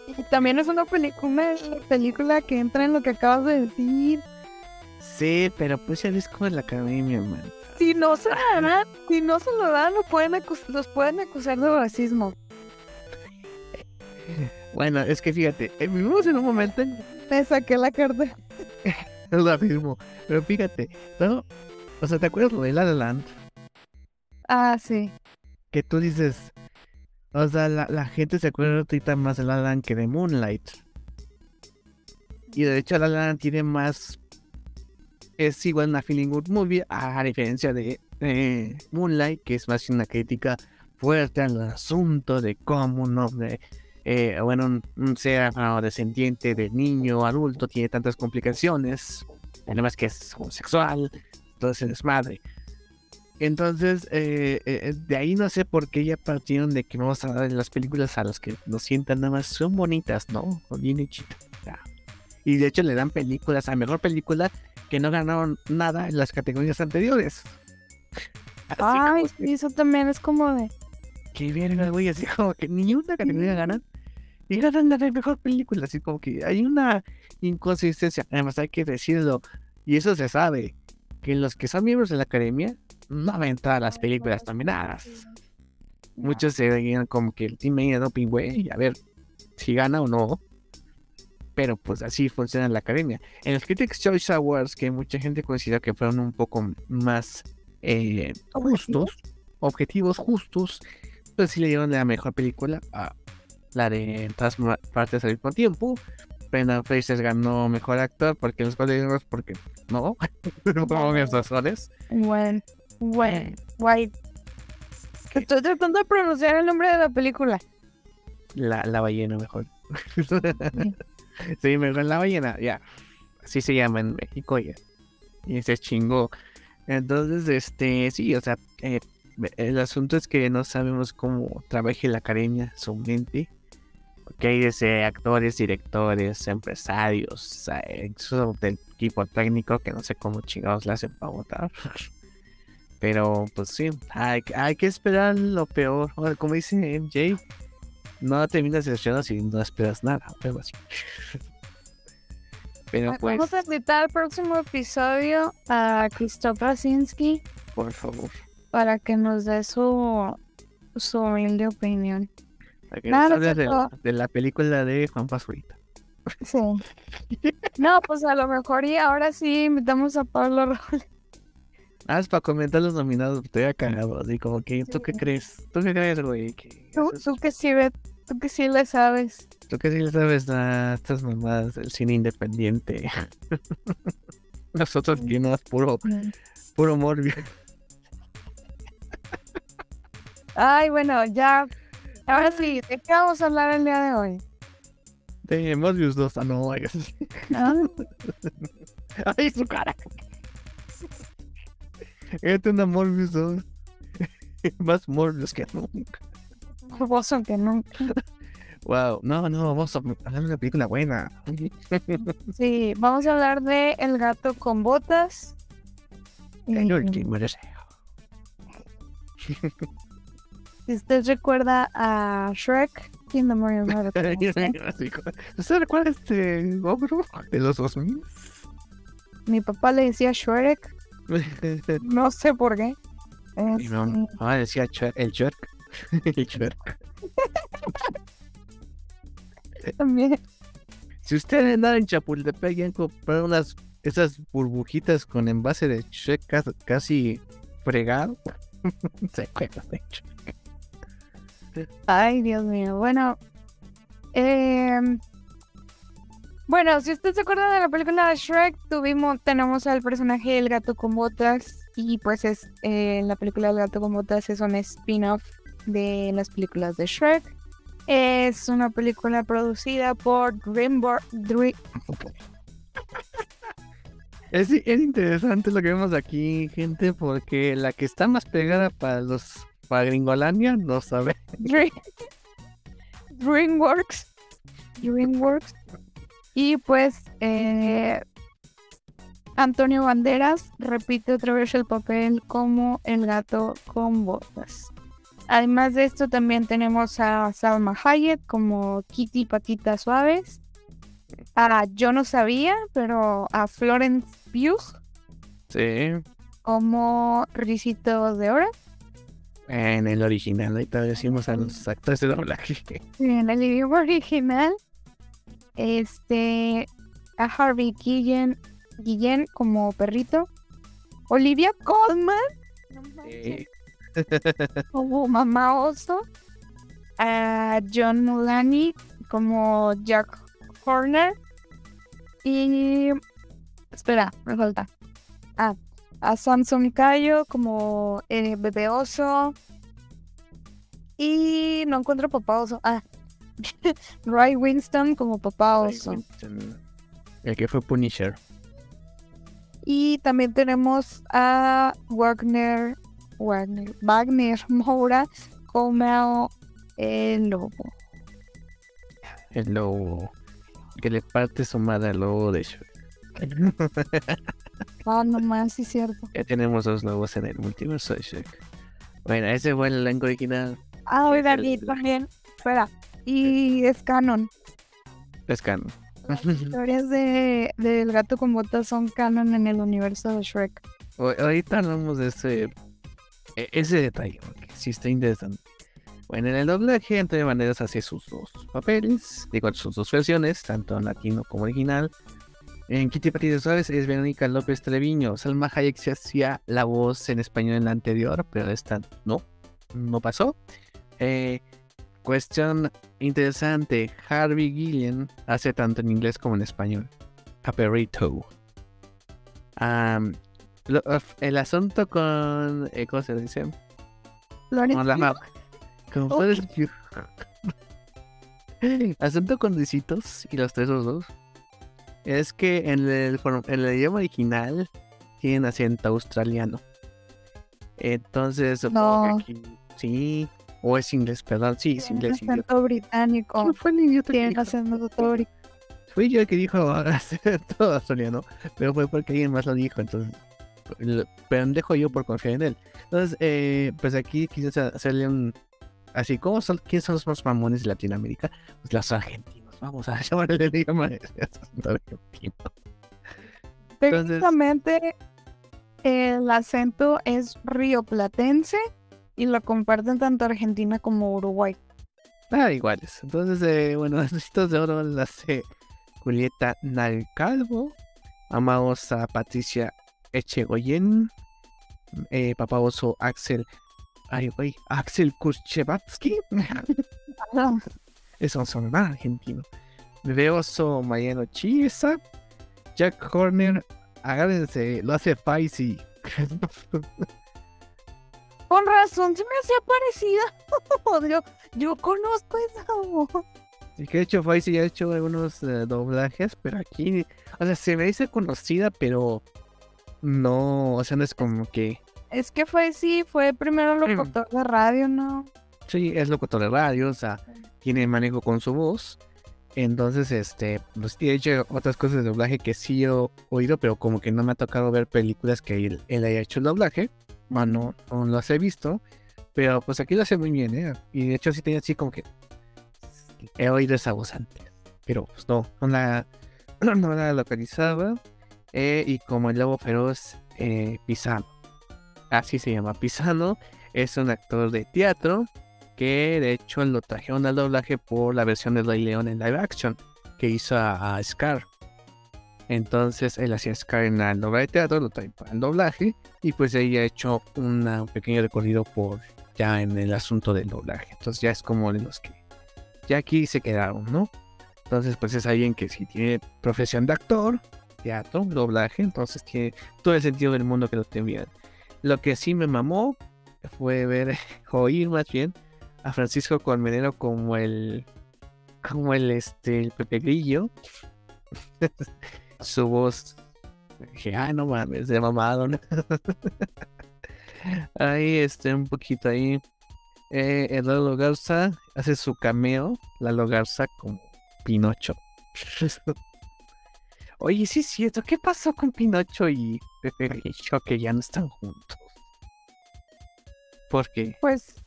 Y también es una película, película que entra en lo que acabas de decir. Sí, pero pues ya ves como es la academia, man. Si no se lo dan, si no se lo dan, los pueden, los pueden acusar de racismo. Bueno, es que fíjate, eh, vivimos en un momento en... Me saqué la carta. el racismo. Pero fíjate, ¿no? O sea, ¿te acuerdas de La La Land? Ah, sí. Que tú dices, o sea, la, gente se acuerda más de La Land que de Moonlight. Y de hecho La Land tiene más... Es igual una feeling good movie, a diferencia de Moonlight, que es más una crítica fuerte al asunto de cómo un hombre, eh, bueno, un, ser descendiente de niño adulto tiene tantas complicaciones, además que es homosexual, todo ese desmadre. Entonces, eh, eh, de ahí no sé por qué ya partieron de que vamos a dar las películas a los que nos sientan nada más. Son bonitas, ¿no? Bien hechitas. Y de hecho le dan películas a mejor película que no ganaron nada en las categorías anteriores. Ay, eso también es como de. Qué verga, güey. Así como que ni una categoría ganan. Y ganan la mejor película. Así como que hay una inconsistencia. Además, hay que decirlo. Y eso se sabe. Que los que son miembros de la academia no ven todas las películas nominadas. Muchos se veían como que el Team de Doping, güey, a ver si gana o no. Pero pues así funciona la academia. En los Critics Choice Awards, que mucha gente considera que fueron un poco más eh, justos, objetivos justos, pues sí le dieron la mejor película a la de todas partes al mismo tiempo. Brendan Fraser ganó mejor actor porque los Golden porque no, por obvias razones. Bueno. Bueno, guay. Estoy tratando de pronunciar el nombre de la película. La, la ballena, mejor. sí, mejor la ballena, ya. Así se llama en México ya. Y se chingó. Entonces, este, sí, o sea, eh, el asunto es que no sabemos cómo trabaje la academia, su mente. Que hay desde actores, directores, empresarios, incluso del equipo técnico que no sé cómo chingados le hacen para votar. Pero pues sí, hay, hay que esperar lo peor. Bueno, como dice MJ, no terminas de si no esperas nada. Pero así. Pero pues. Vamos a invitar al próximo episodio a Christoph Rasinski. Por favor. Para que nos dé su, su humilde opinión. Para de, la película de Juan Pazurita. Sí. No, pues a lo mejor y ahora sí invitamos a Pablo Robles. Ah, es para comentar los nominados, estoy cagado, así como que, ¿tú qué crees? ¿Tú qué crees, güey? ¿Tú, tú que sí, tú que sí le sabes. Tú que sí le sabes a estas mamadas del cine independiente. Nosotros que no es puro, puro morbio. Ay, bueno, ya. Ahora sí, ¿de qué vamos a hablar el día de hoy? De Morbius 2, ah, no, oigas. Ay, su cara. Este es un Morbius 2. Más Morbius que nunca. Morboso que nunca. Wow, no, no, vamos a hablar de una película buena. Sí, vamos a hablar de El gato con botas. El último deseo. Si usted recuerda a Shrek, ¿quién no murió ¿Usted recuerda este ogro de los 2000? Mi papá le decía Shrek. no sé por qué. Mi mamá decía el Shrek. el Shrek. También. Si usted anda en Chapultepec y han comprado unas esas burbujitas con envase de Shrek casi fregado, se cuenta de Ay, Dios mío. Bueno, eh, bueno, si usted se acuerda de la película de Shrek, tuvimos, tenemos al personaje del gato con botas y pues es eh, la película del gato con botas es un spin-off de las películas de Shrek. Es una película producida por DreamWorks. Es, es interesante lo que vemos aquí, gente, porque la que está más pegada para los para Gringolandia, no sabe. DreamWorks. DreamWorks. Y pues eh, Antonio Banderas repite otra vez el papel como el gato con botas. Además de esto también tenemos a Salma Hayek como Kitty Patitas Suaves. A Yo no sabía, pero a Florence Pugh. Sí. Como Ricitos de Oro. En el original, ahorita decimos a los actores de doblaje. En el idioma original. Este. A Harvey Guillen, Guillen como perrito. Olivia Colman. como mamá oso. A John Mulaney como Jack Horner. Y. Espera, me falta. Ah, a Samson Cayo como eh, bebé oso. Y no encuentro papá oso. Ah, Roy Winston como papá oso. El que fue Punisher. Y también tenemos a Wagner, Wagner, Wagner Moura como el lobo. El lobo. Que le parte su madre al lobo de hecho. Ah, no más, sí, cierto. Ya tenemos dos lobos en el multiverso de Shrek. Bueno, ese fue el elenco original. Ah, oiga, y también. Espera. Y es canon. Es canon. Las historias de, del gato con botas son canon en el universo de Shrek. ahorita hablamos de ese, e, ese detalle, porque sí está interesante. Bueno, en el doblaje, Antonio Banderas hace sus dos papeles, digo, sus dos versiones, tanto en latino como original. En Kitty Patitas Suaves es Verónica López Treviño. Salma Hayek se hacía la voz en español en la anterior, pero esta no, no pasó. Eh, cuestión interesante, Harvey Gillian hace tanto en inglés como en español. A perrito. el asunto con... Eh, ¿Cómo se dice? Con la Con oh. Asunto con Disitos y los tres dos es que en el, en el idioma original tienen acento australiano. Entonces, no. aquí, sí, O es inglés, perdón, sí, es inglés. acento británico. ¿Quién fue el idiota que dijo? acento británico. Fui yo el que dijo todo australiano, pero fue porque alguien más lo dijo, entonces el pendejo yo por confiar en él. Entonces, eh, pues aquí quise hacerle un así, ¿cómo son, ¿quiénes son los más mamones de Latinoamérica? Pues los argentinos, vamos a llamarle el idioma de acento argentino. Técnicamente, el acento es rioplatense y lo comparten tanto Argentina como Uruguay. Ah, iguales. Entonces, eh, bueno, Ricitos de Oro la hace Julieta Nalcalvo. Amamos a Patricia Echegoyen. Eh, Papá Oso Axel. Ay, güey. Axel Kurchevatsky. es un son argentino. Bebé Oso Mariano Chiesa. Jack Horner. Agárrense, lo hace Faisy. Con razón, se me hacía parecida. yo, yo conozco esa voz. Y que de hecho Faisy ya ha hecho algunos eh, doblajes, pero aquí, o sea, se me dice conocida, pero no, o sea, no es como que, Es que fue, sí, fue primero locutor de radio, ¿no? Sí, es locutor de radio, o sea, tiene manejo con su voz. Entonces, este, pues y de hecho otras cosas de doblaje que sí he oído, pero como que no me ha tocado ver películas que él, él haya hecho el doblaje. Bueno, no las he visto, pero pues aquí lo hace muy bien, ¿eh? Y de hecho sí tenía así como que he oído esa voz antes, pero pues no, no la, no la localizaba. Eh, y como el lobo feroz, eh, Pisano, así se llama Pisano, es un actor de teatro que de hecho lo trajeron al doblaje por la versión de Rey León en live action que hizo a, Scar. Entonces él hacía Scar en la obra de teatro, lo trae para el doblaje y pues ahí ha hecho un pequeño recorrido por ya en el asunto del doblaje. Entonces ya es como de los que ya aquí se quedaron, ¿no? Entonces pues es alguien que si tiene profesión de actor, teatro, doblaje, entonces tiene todo el sentido del mundo que lo te envían. Lo que sí me mamó fue ver, oír más bien, a Francisco Colmenero como el, como el, este, el Pepe Grillo. Su voz, dije, ah, no mames, de mamado, ¿no?". ahí, este, un poquito ahí. Eh, Eduardo Garza hace su cameo, Lalo Garza como Pinocho. Oye, sí es cierto, ¿qué pasó con Pinocho y Pepe Grillo que ya no están juntos? Porque Pues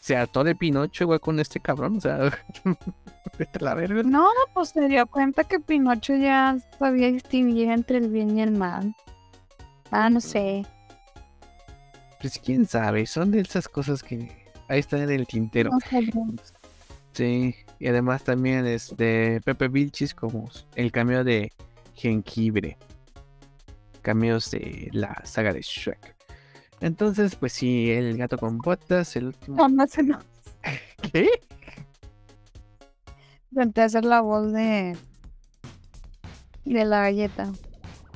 se hartó de Pinocho igual con este cabrón, o sea, vete a la verga. no, pues se dio cuenta que Pinocho ya sabía distinguir entre el bien y el mal. Ah, no sé. Pues quién sabe, son de esas cosas que ahí están en el tintero. No sé. Sí, y además también este Pepe Vilchis como el cameo de Jengibre. Cameos de la saga de Shrek. Entonces, pues sí, el gato con botas, el último. No, no sé, no. ¿Qué? Intenté hacer la voz de. de la galleta,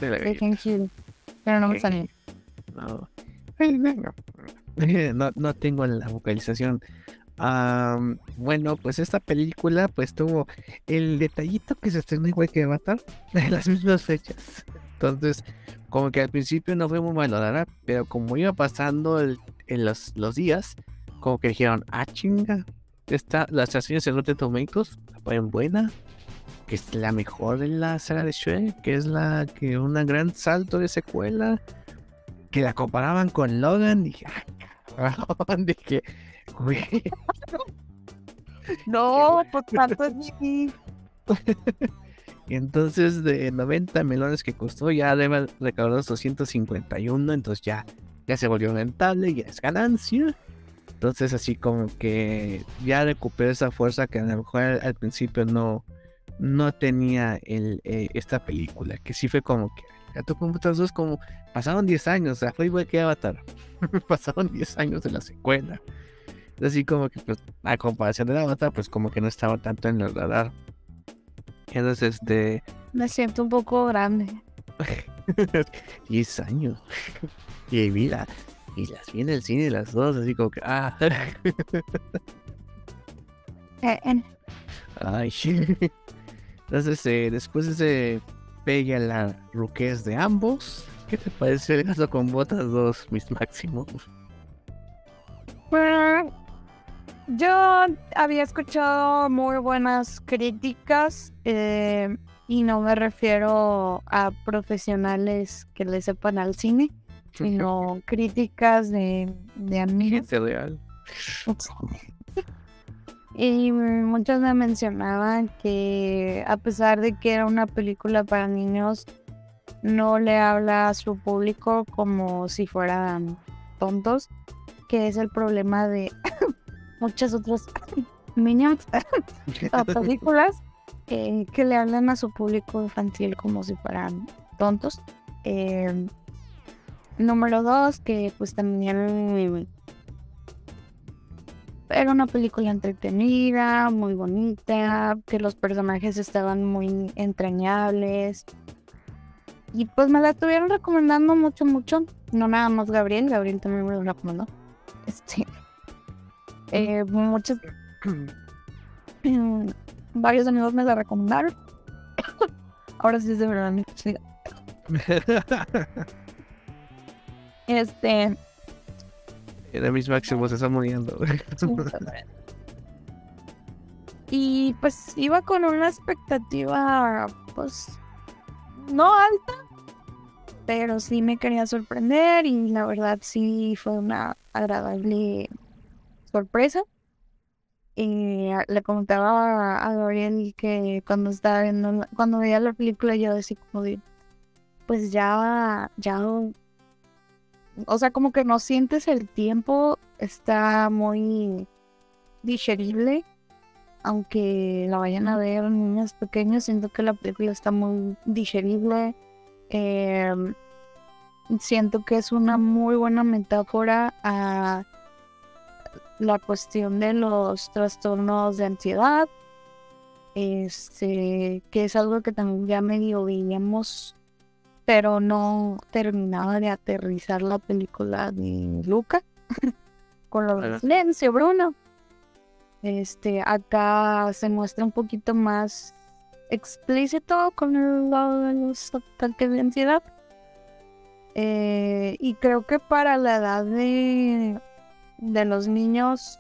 De la de galleta. jengibre. Pero no me salió. No. Venga. No, no tengo la vocalización. Am, bueno, pues esta película pues tuvo el detallito que se estrenó igual que Avatar en las mismas fechas. Entonces, como que al principio no fue muy valorada, pero como iba pasando el- en los, los días, como que dijeron, ah, chinga, esta, las estaciones de Rotten Tomatoes la ponen buena, que es la mejor de la saga de Shrek, que es la que un gran salto de secuela, que la comparaban con Logan, dije, ah, cabrón, dije, güey, No, pues tanto sí. Y entonces de 90 melones que costó, ya debe recaudar 251, entonces ya, ya se volvió rentable, ya es ganancia. Entonces así como que ya recuperé esa fuerza que a lo mejor al, al principio no, no tenía el, eh, esta película, que sí fue como que Gato con Botas 2 como pasaron 10 años, o sea, fue igual que Avatar. pasaron 10 años de la secuela. Así como que pues a comparación de Avatar, pues como que no estaba tanto en el radar. Entonces, este, Me siento un poco grande. 10 años. y mira, y las vi en el cine las dos, así como que, ah, Eh, ay, Entonces, eh, después de ese pegue a la ruquez de ambos, ¿qué te parece el gato con botas 2, mis máximos? Yo había escuchado muy buenas críticas eh, y no me refiero a profesionales que le sepan al cine, sino críticas de, de amigos. Real. Y muchos me mencionaban que a pesar de que era una película para niños, no le habla a su público como si fueran tontos, que es el problema de muchas otras niñas o películas eh, que le hablan a su público infantil como si fueran tontos. Eh, número dos, que pues también era una película entretenida, muy bonita, que los personajes estaban muy entrañables. Y pues me la estuvieron recomendando mucho, mucho. No nada más Gabriel, Gabriel también me lo recomendó. Este. Eh, muchos. varios amigos me la recomendaron. Ahora sí es de verdad. Este. Era mis máximos, se está muriendo. y pues iba con una expectativa, pues, no alta, pero sí me quería sorprender y la verdad sí fue una agradable sorpresa. Y le comentaba a Gabriel que cuando estaba viendo, cuando veía la película yo decía como pues ya, ya o sea, como que no sientes el tiempo, está muy digerible. Aunque la vayan a ver niños pequeños, siento que la película está muy digerible. Em, siento que es una muy buena metáfora a la cuestión de los trastornos de ansiedad. Este, que es algo que también ya medio veíamos pero no terminaba de aterrizar la película de Luca con lo de silencio, Bruno. Este, acá se muestra un poquito más explícito con el lado de los ataques de ansiedad. Eh, y creo que para la edad de, de los niños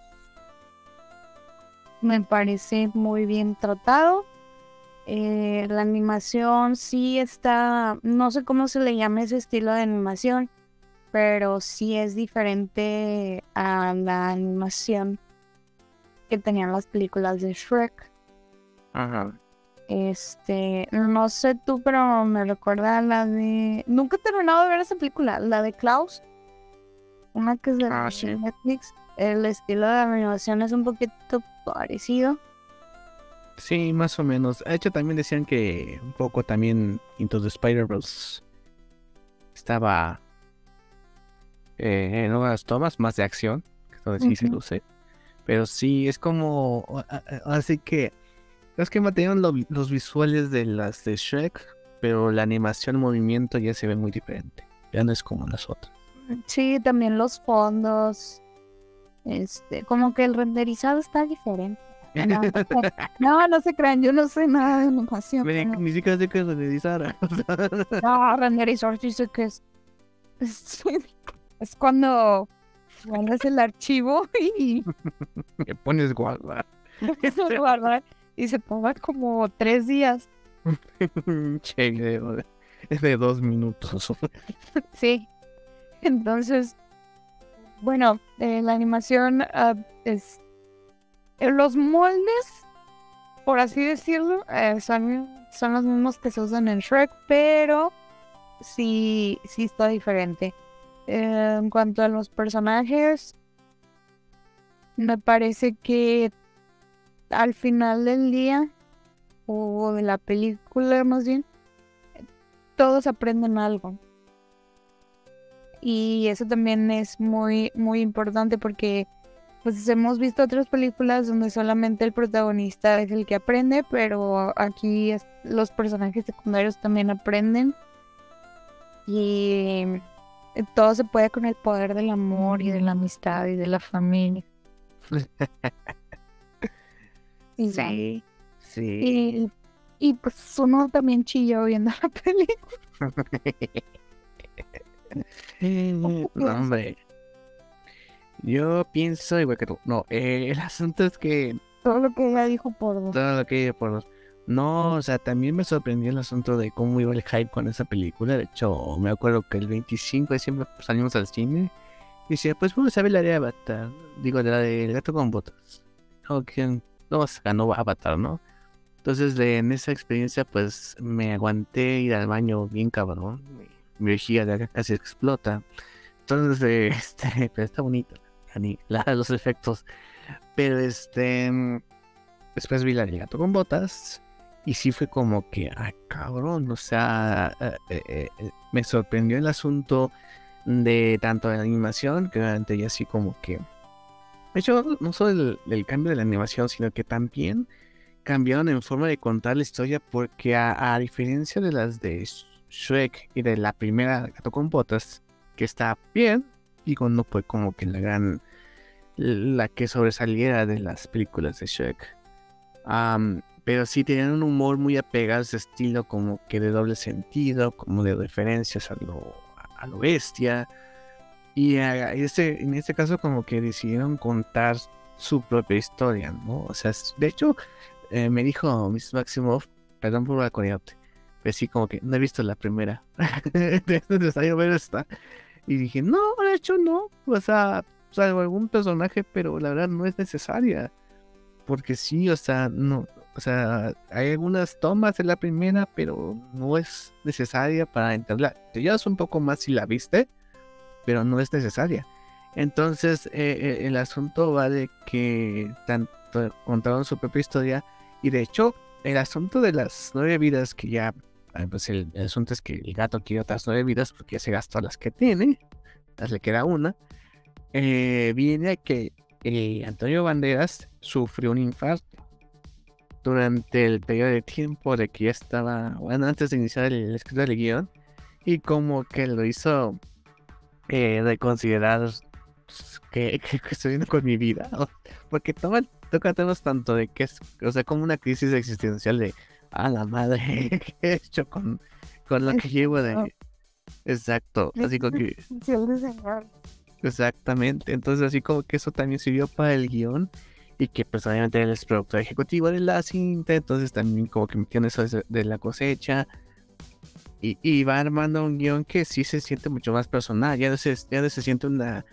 me parece muy bien tratado. Eh, la animación sí está, no sé cómo se le llama ese estilo de animación, pero sí es diferente a la animación que tenían las películas de Shrek. Ajá. Este, no sé tú, pero me recuerda a la de. Nunca he terminado de ver esa película, la de Klaus. Una que es de Ah, Netflix. El estilo de animación es un poquito parecido. Sí, más o menos. De hecho, también decían que un poco también Into the Spider-Verse estaba eh, en unas tomas más de acción, donde sí se Ujú. luce. Pero sí, es como. Así que. Es que lo vi- los visuales de las de Shrek, pero la animación, movimiento ya se ve muy diferente. Ya no es como las otras. Sí, también los fondos. Este, como que el renderizado está diferente. No, no, no se crean, yo no sé nada de animación. Ni, siquiera sé qué renderizar. No, renderizar sí sé que es. Es, es cuando guardas el archivo y Me pones guardar. lo guardas y se toma como tres días. che, Es de dos minutos. Sí. Entonces, bueno, eh, la animación ah, es. eh, los moldes, por así decirlo, eh, son, son los mismos que se usan en Shrek, pero sí, sí está diferente. En cuanto a los personajes, me parece que al final del día, o de la película más bien, todos aprenden algo. Y eso también es muy, muy importante porque pues hemos visto otras películas donde solamente el protagonista es el que aprende, pero aquí es- los personajes secundarios también aprenden. Y todo se puede con el poder del amor y de la amistad y de la familia. Y. Sí. Sí. Y, y pues uno también chilló viendo la película. No, hombre. Yo pienso igual que tú. No, eh, el asunto es que. Todo lo que ella dijo por dos. Todo lo que ella por dos. No, o sea, también me sorprendió el asunto de cómo iba el hype con esa película. De hecho, me acuerdo que el 25 de diciembre salimos al cine y decía, pues vamos a ver la de Avatar. Digo, la de El gato con botas. No, que no ganó Avatar, ¿no? Entonces, de, en esa experiencia, pues me aguanté ir al baño bien cabrón. Vejiga de acá casi explota. Entonces, este, pero está bonito, la, los efectos. Pero este, después vi la gato con botas y sí fue como que, ah, cabrón, o sea, eh, eh, eh, me sorprendió el asunto de tanto de la animación, que realmente ya así como que... De hecho, no solo el, cambio de la animación, sino que también cambiaron en forma de contar la historia, porque a, diferencia de las de Shrek y de la primera Gato con Botas, que está bien, digo, no fue como que la gran... la que sobresaliera de las películas de Shrek. pero sí tenían un humor muy apegado a ese estilo como que de doble sentido, como de referencias a lo, a lo bestia. Y este, en este caso como que decidieron contar su propia historia, ¿no? O sea, de hecho, eh, me dijo Miss Maximoff, perdón por la coreote, pero sí como que no he visto la primera. es necesario ver esta. Y dije, no, de hecho no. O sea, salvo algún personaje, pero la verdad no es necesaria. Porque sí, o sea, no, o sea, hay algunas tomas de la primera, pero no es necesaria para entenderla. Te llevas un poco más si la viste, pero no es necesaria. Entonces, eh, eh, el asunto va de que tanto contaron su propia historia. Y de hecho, el asunto de las nueve vidas, que ya, pues el, asunto es que el gato quiere otras nueve vidas porque ya se gastó las que tiene, le queda una. Eh, viene a que Antonio Banderas sufrió un infarto durante el periodo de tiempo de que ya estaba, bueno, antes de iniciar el, escrito del guion, y como que lo hizo eh, reconsiderar pues, que, estoy viendo con mi vida, porque toma, toca temas tanto de que es, o sea, como una crisis existencial de, a la madre, ¿qué he hecho con, con lo que llevo de... Exacto, así como que... Exactamente, entonces así como que eso también sirvió para el guion y que pues obviamente él es productor ejecutivo de la cinta, entonces también como que metió eso de la cosecha y, va armando un guion que sí se siente mucho más personal, ya no se, ya se siente una,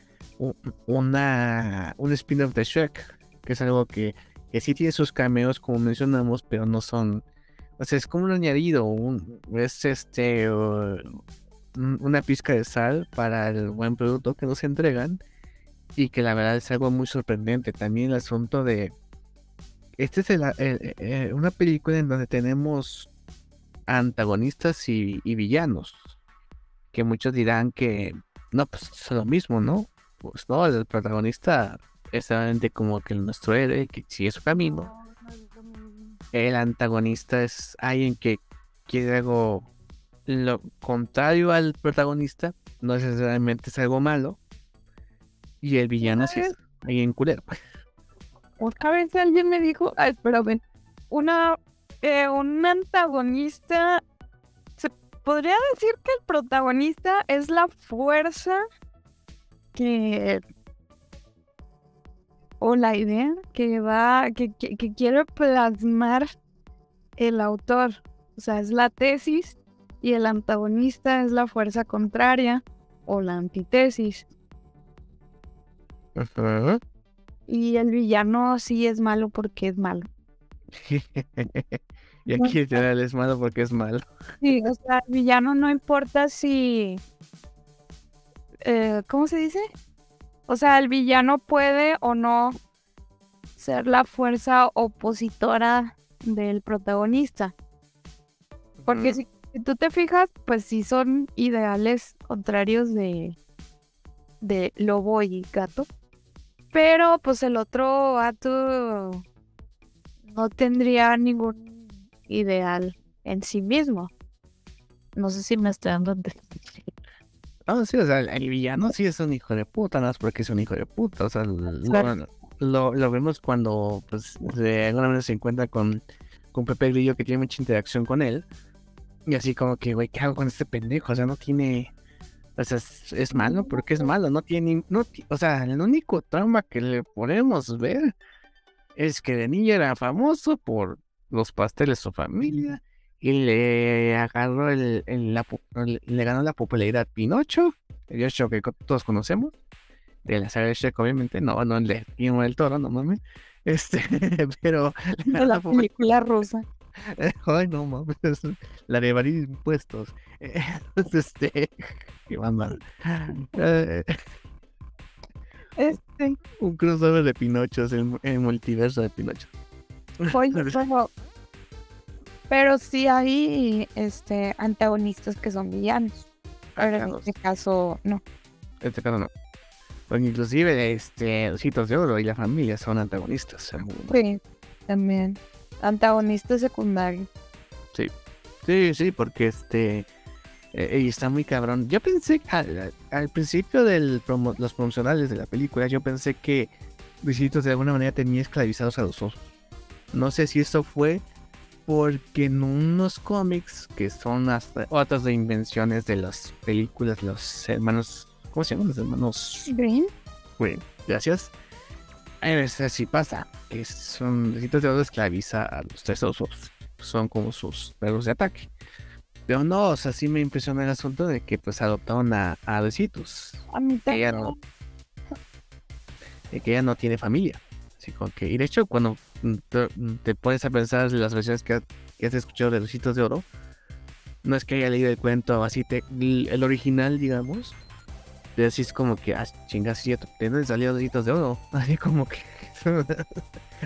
una, un spin-off de Shrek, que es algo que, que sí tiene sus cameos como mencionamos, pero no son, o sea, es como un añadido, un, es este, una pizca de sal para el buen producto que nos entregan y que la verdad es algo muy sorprendente. También el asunto de... Esta es el, una película en donde tenemos antagonistas y, villanos. Que muchos dirán que no, pues es lo mismo, ¿no? Pues no, el protagonista es realmente como que nuestro héroe que sigue su camino. El antagonista es alguien que quiere algo lo contrario al protagonista, no necesariamente es algo malo, y el villano sí es ahí en culero. Otra vez alguien me dijo, ay, ven, una, eh, un antagonista, se podría decir que el protagonista es la fuerza que o la idea que va, que, que, quiere plasmar el autor. O sea, es la tesis y el antagonista es la fuerza contraria o la antitesis. Y el villano sí es malo porque es malo. y aquí el general es malo porque es malo. Sí, o sea, el villano no importa si... Eh, ¿Cómo se dice? O sea, el villano puede o no ser la fuerza opositora del protagonista. Porque si, si, tú te fijas, pues sí son ideales contrarios de, de lobo y gato. Pero pues el otro vato no tendría ningún ideal en sí mismo. No sé si me estoy dando Ah, sí, o sea, el villano sí es un hijo de puta, no es porque es un hijo de puta. O sea, lo, lo, vemos cuando pues de alguna manera se encuentra con, con Pepe Grillo que tiene mucha interacción con él. Y así como que, güey, ¿qué hago con este pendejo? O sea, no tiene O sea, es, es malo, porque es malo, no tiene, no, o sea, el único trauma que le podemos ver es que de niño era famoso por los pasteles de su familia y le agarró el, el- la, el- le ganó la popularidad Pinocho, el Yoshi que todos conocemos, de la saga de Shrek, obviamente, no, no el Guillermo del Toro, no mames, este, pero le la película rusa. Ay, no mames, la de evadir impuestos. Entonces, este, qué. Eh, Este, un crossover de Pinochos, el, el multiverso de Pinocho. oye, pero, pero sí hay este antagonistas que son villanos. Pero en Claro, este caso, no. en este caso no. Porque inclusive, este, Ositos de Oro y la familia son antagonistas. en. Sí, también. Antagonista secundario. Sí, sí, porque este, eh, y está muy cabrón. Yo pensé, al, al principio de los promocionales de la película, yo pensé que Luisitos de alguna manera tenía esclavizados a los osos. No sé si eso fue porque en unos cómics que son hasta otras de invenciones de las películas, los hermanos, ¿cómo se llaman? Los hermanos Green. Green. Gracias. A veces sí pasa, que son Luisitos de Oro esclaviza a los tres osos. Son como sus perros de ataque. Pero no, o sea, sí me impresiona el asunto de que pues adoptaron a, a. A Ella también. no. De que ella no tiene familia. Así como que, y de hecho, cuando te, te pones a pensar las versiones que, ha- que has escuchado de Besitos de Oro, no es que haya leído el cuento así, te- el original, digamos. Sí es como que, ah, chingas, sí, ¿de dónde salió Besitos de Oro? Así como que.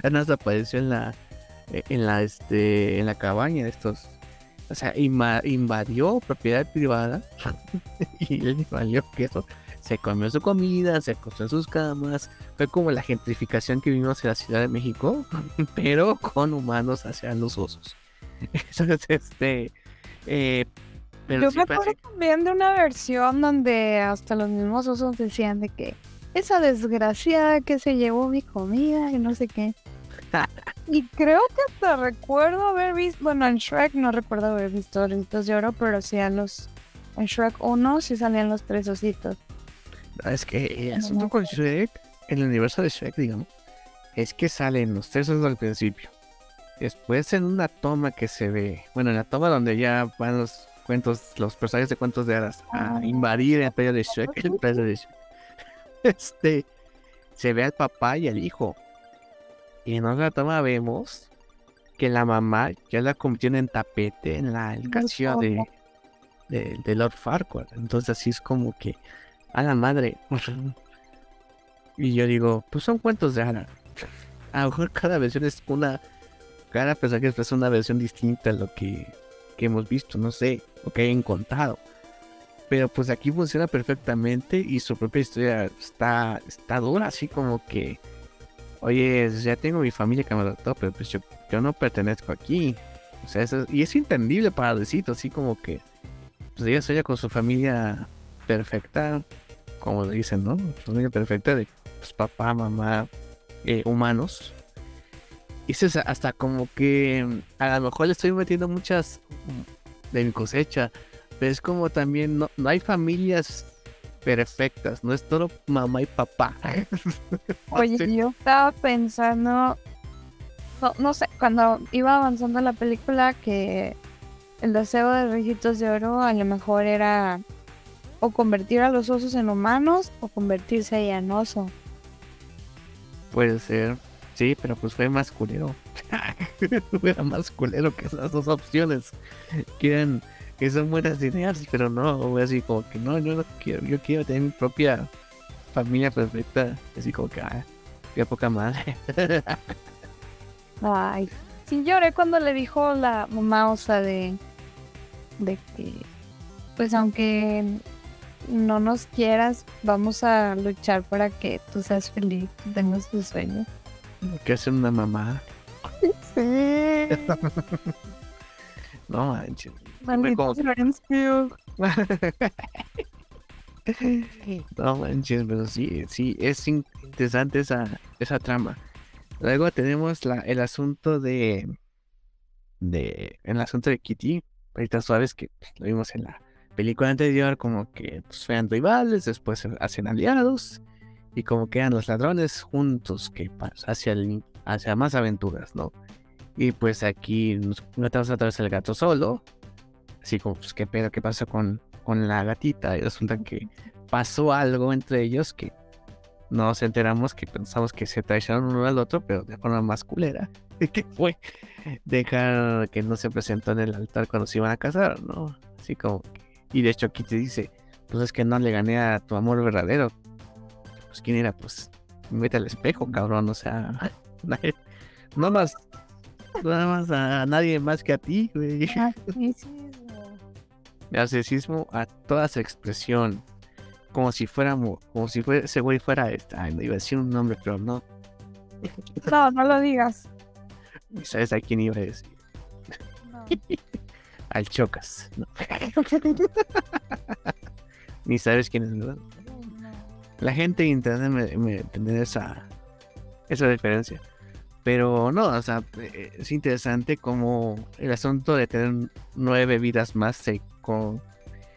Además apareció en la. En la, este, en la cabaña de estos o sea, inva- invadió propiedad privada y le valió que eso. Se comió su comida, se acostó en sus camas. Fue como la gentrificación que vimos en la Ciudad de México, pero con humanos hacia los osos. Entonces, este. eh, pero Yo sí me parece- acuerdo también de una versión donde hasta los mismos osos decían de que esa desgraciada que se llevó mi comida y no sé qué. Y creo que hasta recuerdo haber visto, bueno, en Shrek no recuerdo haber visto Ositos de Oro, pero sí a los, en Shrek 1 sí salían los tres ositos. Es que el asunto con Shrek, en el universo de Shrek, digamos, es que salen los tres osos al principio. Después en una toma que se ve, bueno, en la toma donde ya van los cuentos, los personajes de cuentos de hadas a Ah. invadir el imperio de Shrek, el imperio de Shrek. Este, se ve al papá y al hijo. Y en otra toma vemos que la mamá ya la convirtió en tapete en la castillo de, de, de Lord Farquaad. Entonces así es como que a la madre. Y yo digo, pues son cuentos de hadas. A lo mejor cada versión es una. Cada personaje es una versión distinta a lo que, que hemos visto, no sé, o que hayan contado. Pero pues aquí funciona perfectamente y su propia historia está, está dura, así como que. Oye, ya tengo mi familia que me adoptó, pero pues yo, yo no pertenezco aquí. O sea, eso- y es entendible para Luisito, así como que. Pues ella sueña con su familia perfecta, como dicen, ¿no? Su familia perfecta de pues, papá, mamá, eh, humanos. Y eso es hasta como que mm, a lo mejor le estoy metiendo muchas mm, de mi cosecha, pero es como también no, no hay familias perfectas, no es todo mamá y papá. Oye, Sí. yo estaba pensando, no, no sé, cuando iba avanzando la película que el deseo de Rijitos de Oro a lo mejor era o convertir a los osos en humanos o convertirse en oso. Puede ser, sí, pero pues fue más culero. Era más culero que esas dos opciones. Que eran, que son buenas ideas, pero no, así como que no, yo no quiero, yo quiero tener mi propia familia perfecta. Así como que, ah, qué poca madre. Ay, sí lloré cuando le dijo la mamá osa de, de que, pues aunque no nos quieras, vamos a luchar para que tú seas feliz, tengas tus sueños. que hacer una mamá. Sí. No manches. Maldito. No manches, pero sí, sí, es in- interesante esa, esa trama. Luego tenemos la, el asunto de, de, el asunto de Kitty. Ahorita sabes que lo vimos en la película anterior como que pues, fueran rivales, después se hacen aliados y como que eran los ladrones juntos que hacia, el, hacia más aventuras, ¿no? Y pues aquí nos encontramos otra vez el gato solo, así como pues qué pedo, qué pasa con, con la gatita y resulta que pasó algo entre ellos que nos enteramos que pensamos que se traicionaron uno al otro, pero de forma más culera, que fue dejar que no se presentó en el altar cuando se iban a casar, ¿no? Así como y de hecho aquí te dice, pues es que no le gané a tu amor verdadero. Pues quién era, pues vete al espejo, cabrón, o sea, no más, nada más a nadie más que a ti, güey. Narcisismo a toda su expresión. Como si fuéramos, como si fuera, ese güey fuera, esta, ay, no iba a decir un nombre, pero no. No, no lo digas. ¿Y sabes a quién iba a decir? No. Al Chocas. Ni sabes quién es, ¿verdad? La gente de internet me, me esa, esa diferencia. Pero no, o sea, eh, es interesante como el asunto de tener nueve vidas más se,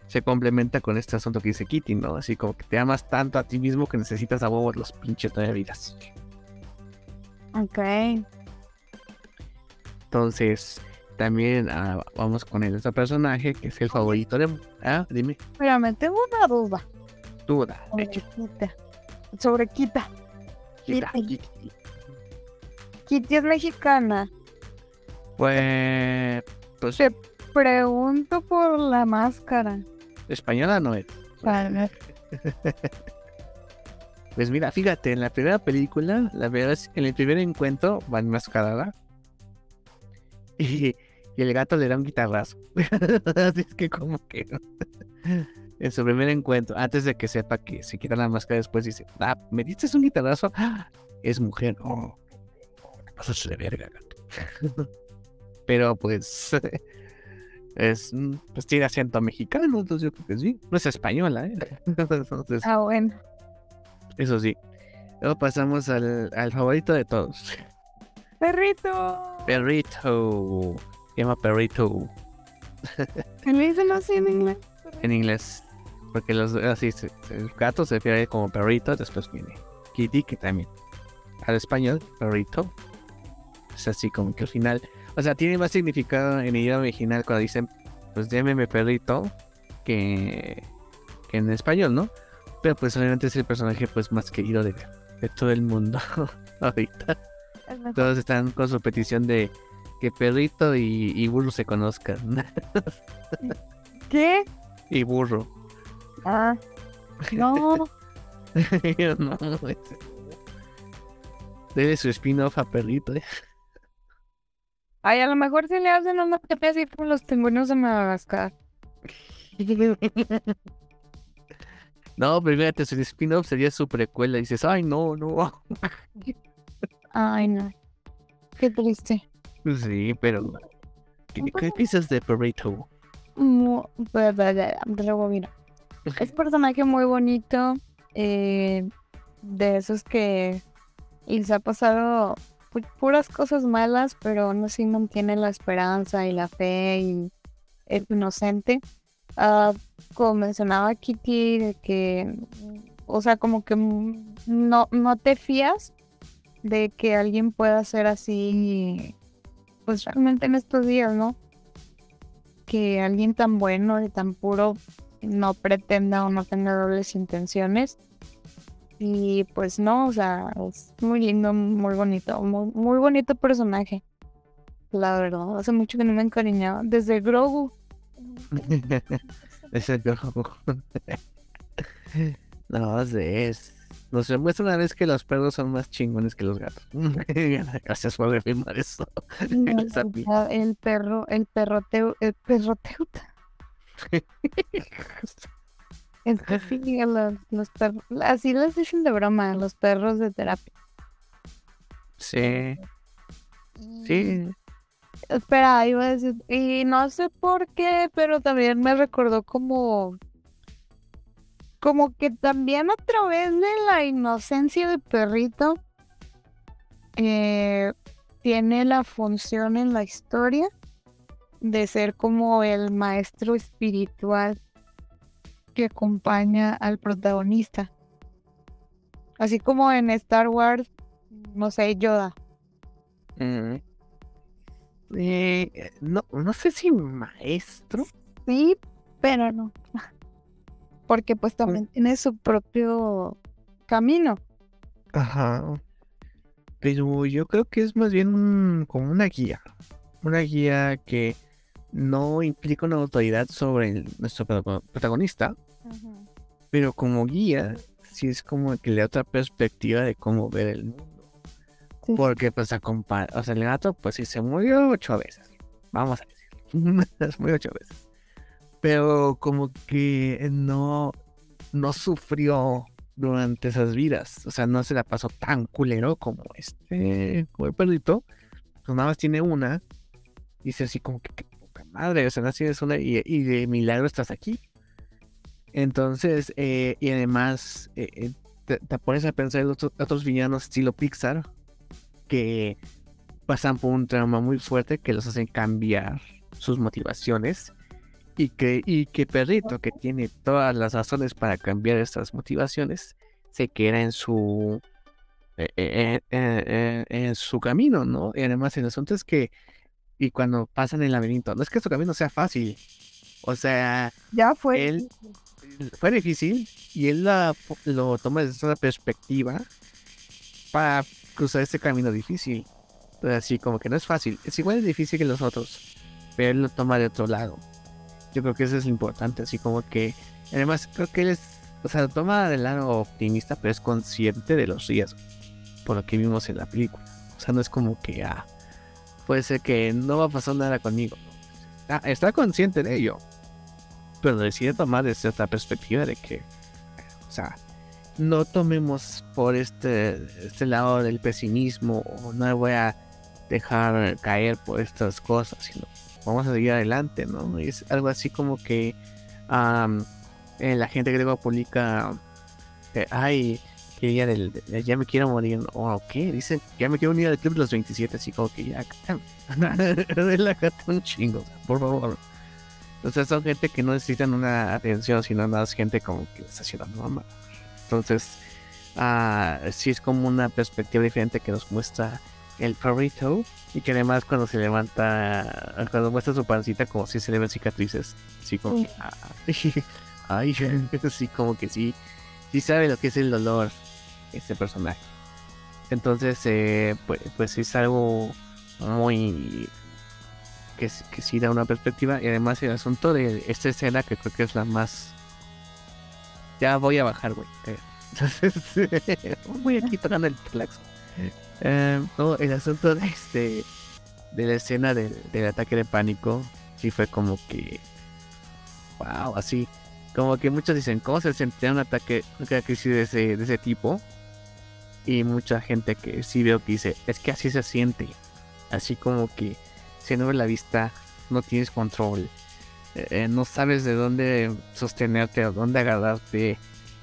se complementa con este asunto que dice Kitty, ¿no? Así como que te amas tanto a ti mismo que necesitas a vos los pinches nueve vidas. Ok. Entonces, también ah, vamos con el otro personaje que es el favorito de. Ah, dime. Mira, me tengo una duda. Duda. Sobre Kita. Kitty. Kitty es mexicana. Pues. pues Te pregunto por la máscara. Española no es. Pues mira, fíjate, en la primera película, la verdad es que en el primer encuentro va enmascarada. Y y el gato le da un guitarrazo. Así es que como que en su primer encuentro, antes de que sepa que se quita la máscara, después dice, ah, ¿me diste un guitarrazo? es mujer. Oh, de verga, gato. Pero pues es pues tiene acento mexicano, entonces yo creo que sí. No es española, ¿eh? entonces, ah, bueno. Eso sí. Luego pasamos al, al favorito de todos. Perrito. Perrito llama perrito. ¿En dicen así en inglés? En inglés. Porque los así el gato se refiere como perrito, después viene kitty, que también al español, perrito. Es así como que al final. O sea, tiene más significado en el idioma original cuando dicen, pues llámeme perrito, que, que en español, ¿no? Pero pues obviamente es el personaje pues más querido de, de todo el mundo ahorita. Todos están con su petición de que perrito y, burro se conozcan. ¿Qué? Y burro. Ah. No. no. Debe su spin-off a perrito, ¿eh? Ay, a lo mejor si le hacen una TP así como los pingüinos de Madagascar. No, pero fíjate, su spin-off sería su precuela. Y dices, ay, no, no. Ay, no. Qué triste. Sí, pero. ¿Qué, piensas de Perrito? Es personaje muy bonito. Eh, de esos que. Y se ha pasado puras cosas malas, pero aún así mantiene la esperanza y la fe y es inocente. Uh, como mencionaba Kitty, de que. O sea, como que no, no te fías de que alguien pueda ser así pues realmente en estos días, ¿no? Que alguien tan bueno y tan puro no pretenda o no tenga dobles intenciones. Y pues no, o sea, es muy lindo, muy bonito, muy, bonito personaje. La verdad, hace mucho que no me encariñaba. Desde Grogu. Desde Grogu. no, es nos demuestra una vez que los perros son más chingones que los gatos. Gracias por afirmar eso. el perro, el perroteu, el perroteuta. es que sí, los, los perros, así les dicen de broma, los perros de terapia. Sí. Sí. Espera, iba a decir, y no sé por qué, pero también me recordó como como que también a través de la inocencia de perrito eh, tiene la función en la historia de ser como el maestro espiritual que acompaña al protagonista. Así como en Star Wars, no sé, Yoda. Mm. Eh, no, no sé si maestro. Sí, pero no. Porque pues también tiene su propio camino. Ajá. Pero yo creo que es más bien un- como una guía. Una guía que no implica una autoridad sobre el- nuestro protago- protagonista, pero como guía, sí es como que le da otra perspectiva de cómo ver el mundo. Sí. Porque pues a compar- o sea, el gato pues sí se murió ocho veces. Vamos a decir. se murió ocho veces. Pero como que no, no sufrió durante esas vidas. O sea, no se la pasó tan culero como este, como el perrito. Pues nada más tiene una. Y dice así como que, qué poca madre. O sea, no tienes una y, y de milagro estás aquí. Entonces, eh, y además, eh, eh, te, pones a pensar en otros, otros villanos estilo Pixar que pasan por un trauma muy fuerte que los hacen cambiar sus motivaciones y que, y que Perrito, que tiene todas las razones para cambiar estas motivaciones, se queda en su eh, eh, eh, en su camino, ¿no? Y además el asunto es que y cuando pasan el laberinto, no es que su camino sea fácil, o sea, Ya fue. Él- fue difícil y él la- lo toma desde otra perspectiva para cruzar este camino difícil. Entonces, así como que no es fácil, es igual de difícil que los otros, pero él lo toma de otro lado. Yo creo que eso es lo importante, así como que, además creo que él es, o sea, toma del lado optimista, pero es consciente de los riesgos, por lo que vimos en la película. O sea, no es como que, ah, puede ser que no va a pasar nada conmigo. Ah, está consciente de ello, pero decide tomar desde otra perspectiva de que, o sea, no tomemos por este, este lado del pesimismo o no voy a dejar caer por estas cosas, sino vamos a seguir adelante, ¿no? Es algo así como que eh, la gente luego publica, eh, ay, que ya, ya me quiero morir, o qué, dicen, ya me quiero unir al club de los 27, así como que ya, relájate un chingo, por favor. Sea, son gente que no necesitan una atención, sino más gente como que está haciendo mamá. Entonces, ah, sí es como una perspectiva diferente que nos muestra el perrito y que además cuando se levanta, cuando muestra su pancita como si se le ven cicatrices, así como que, ah, ay, así como que sí, sí sabe lo que es el dolor este personaje. Entonces, eh, pues, pues es algo muy que, que sí da una perspectiva y además el asunto de esta escena que creo que es la más ya voy a bajar güey eh, entonces voy aquí tocando el claxon Eh, no el asunto de este de la escena del, ataque de pánico sí fue como que wow así como que muchos dicen cómo se sentía un ataque una crisis de ese, de ese tipo y mucha gente que sí veo que dice es que así se siente así como que se nubla la vista, no tienes control, eh, no sabes de dónde sostenerte o dónde agarrarte,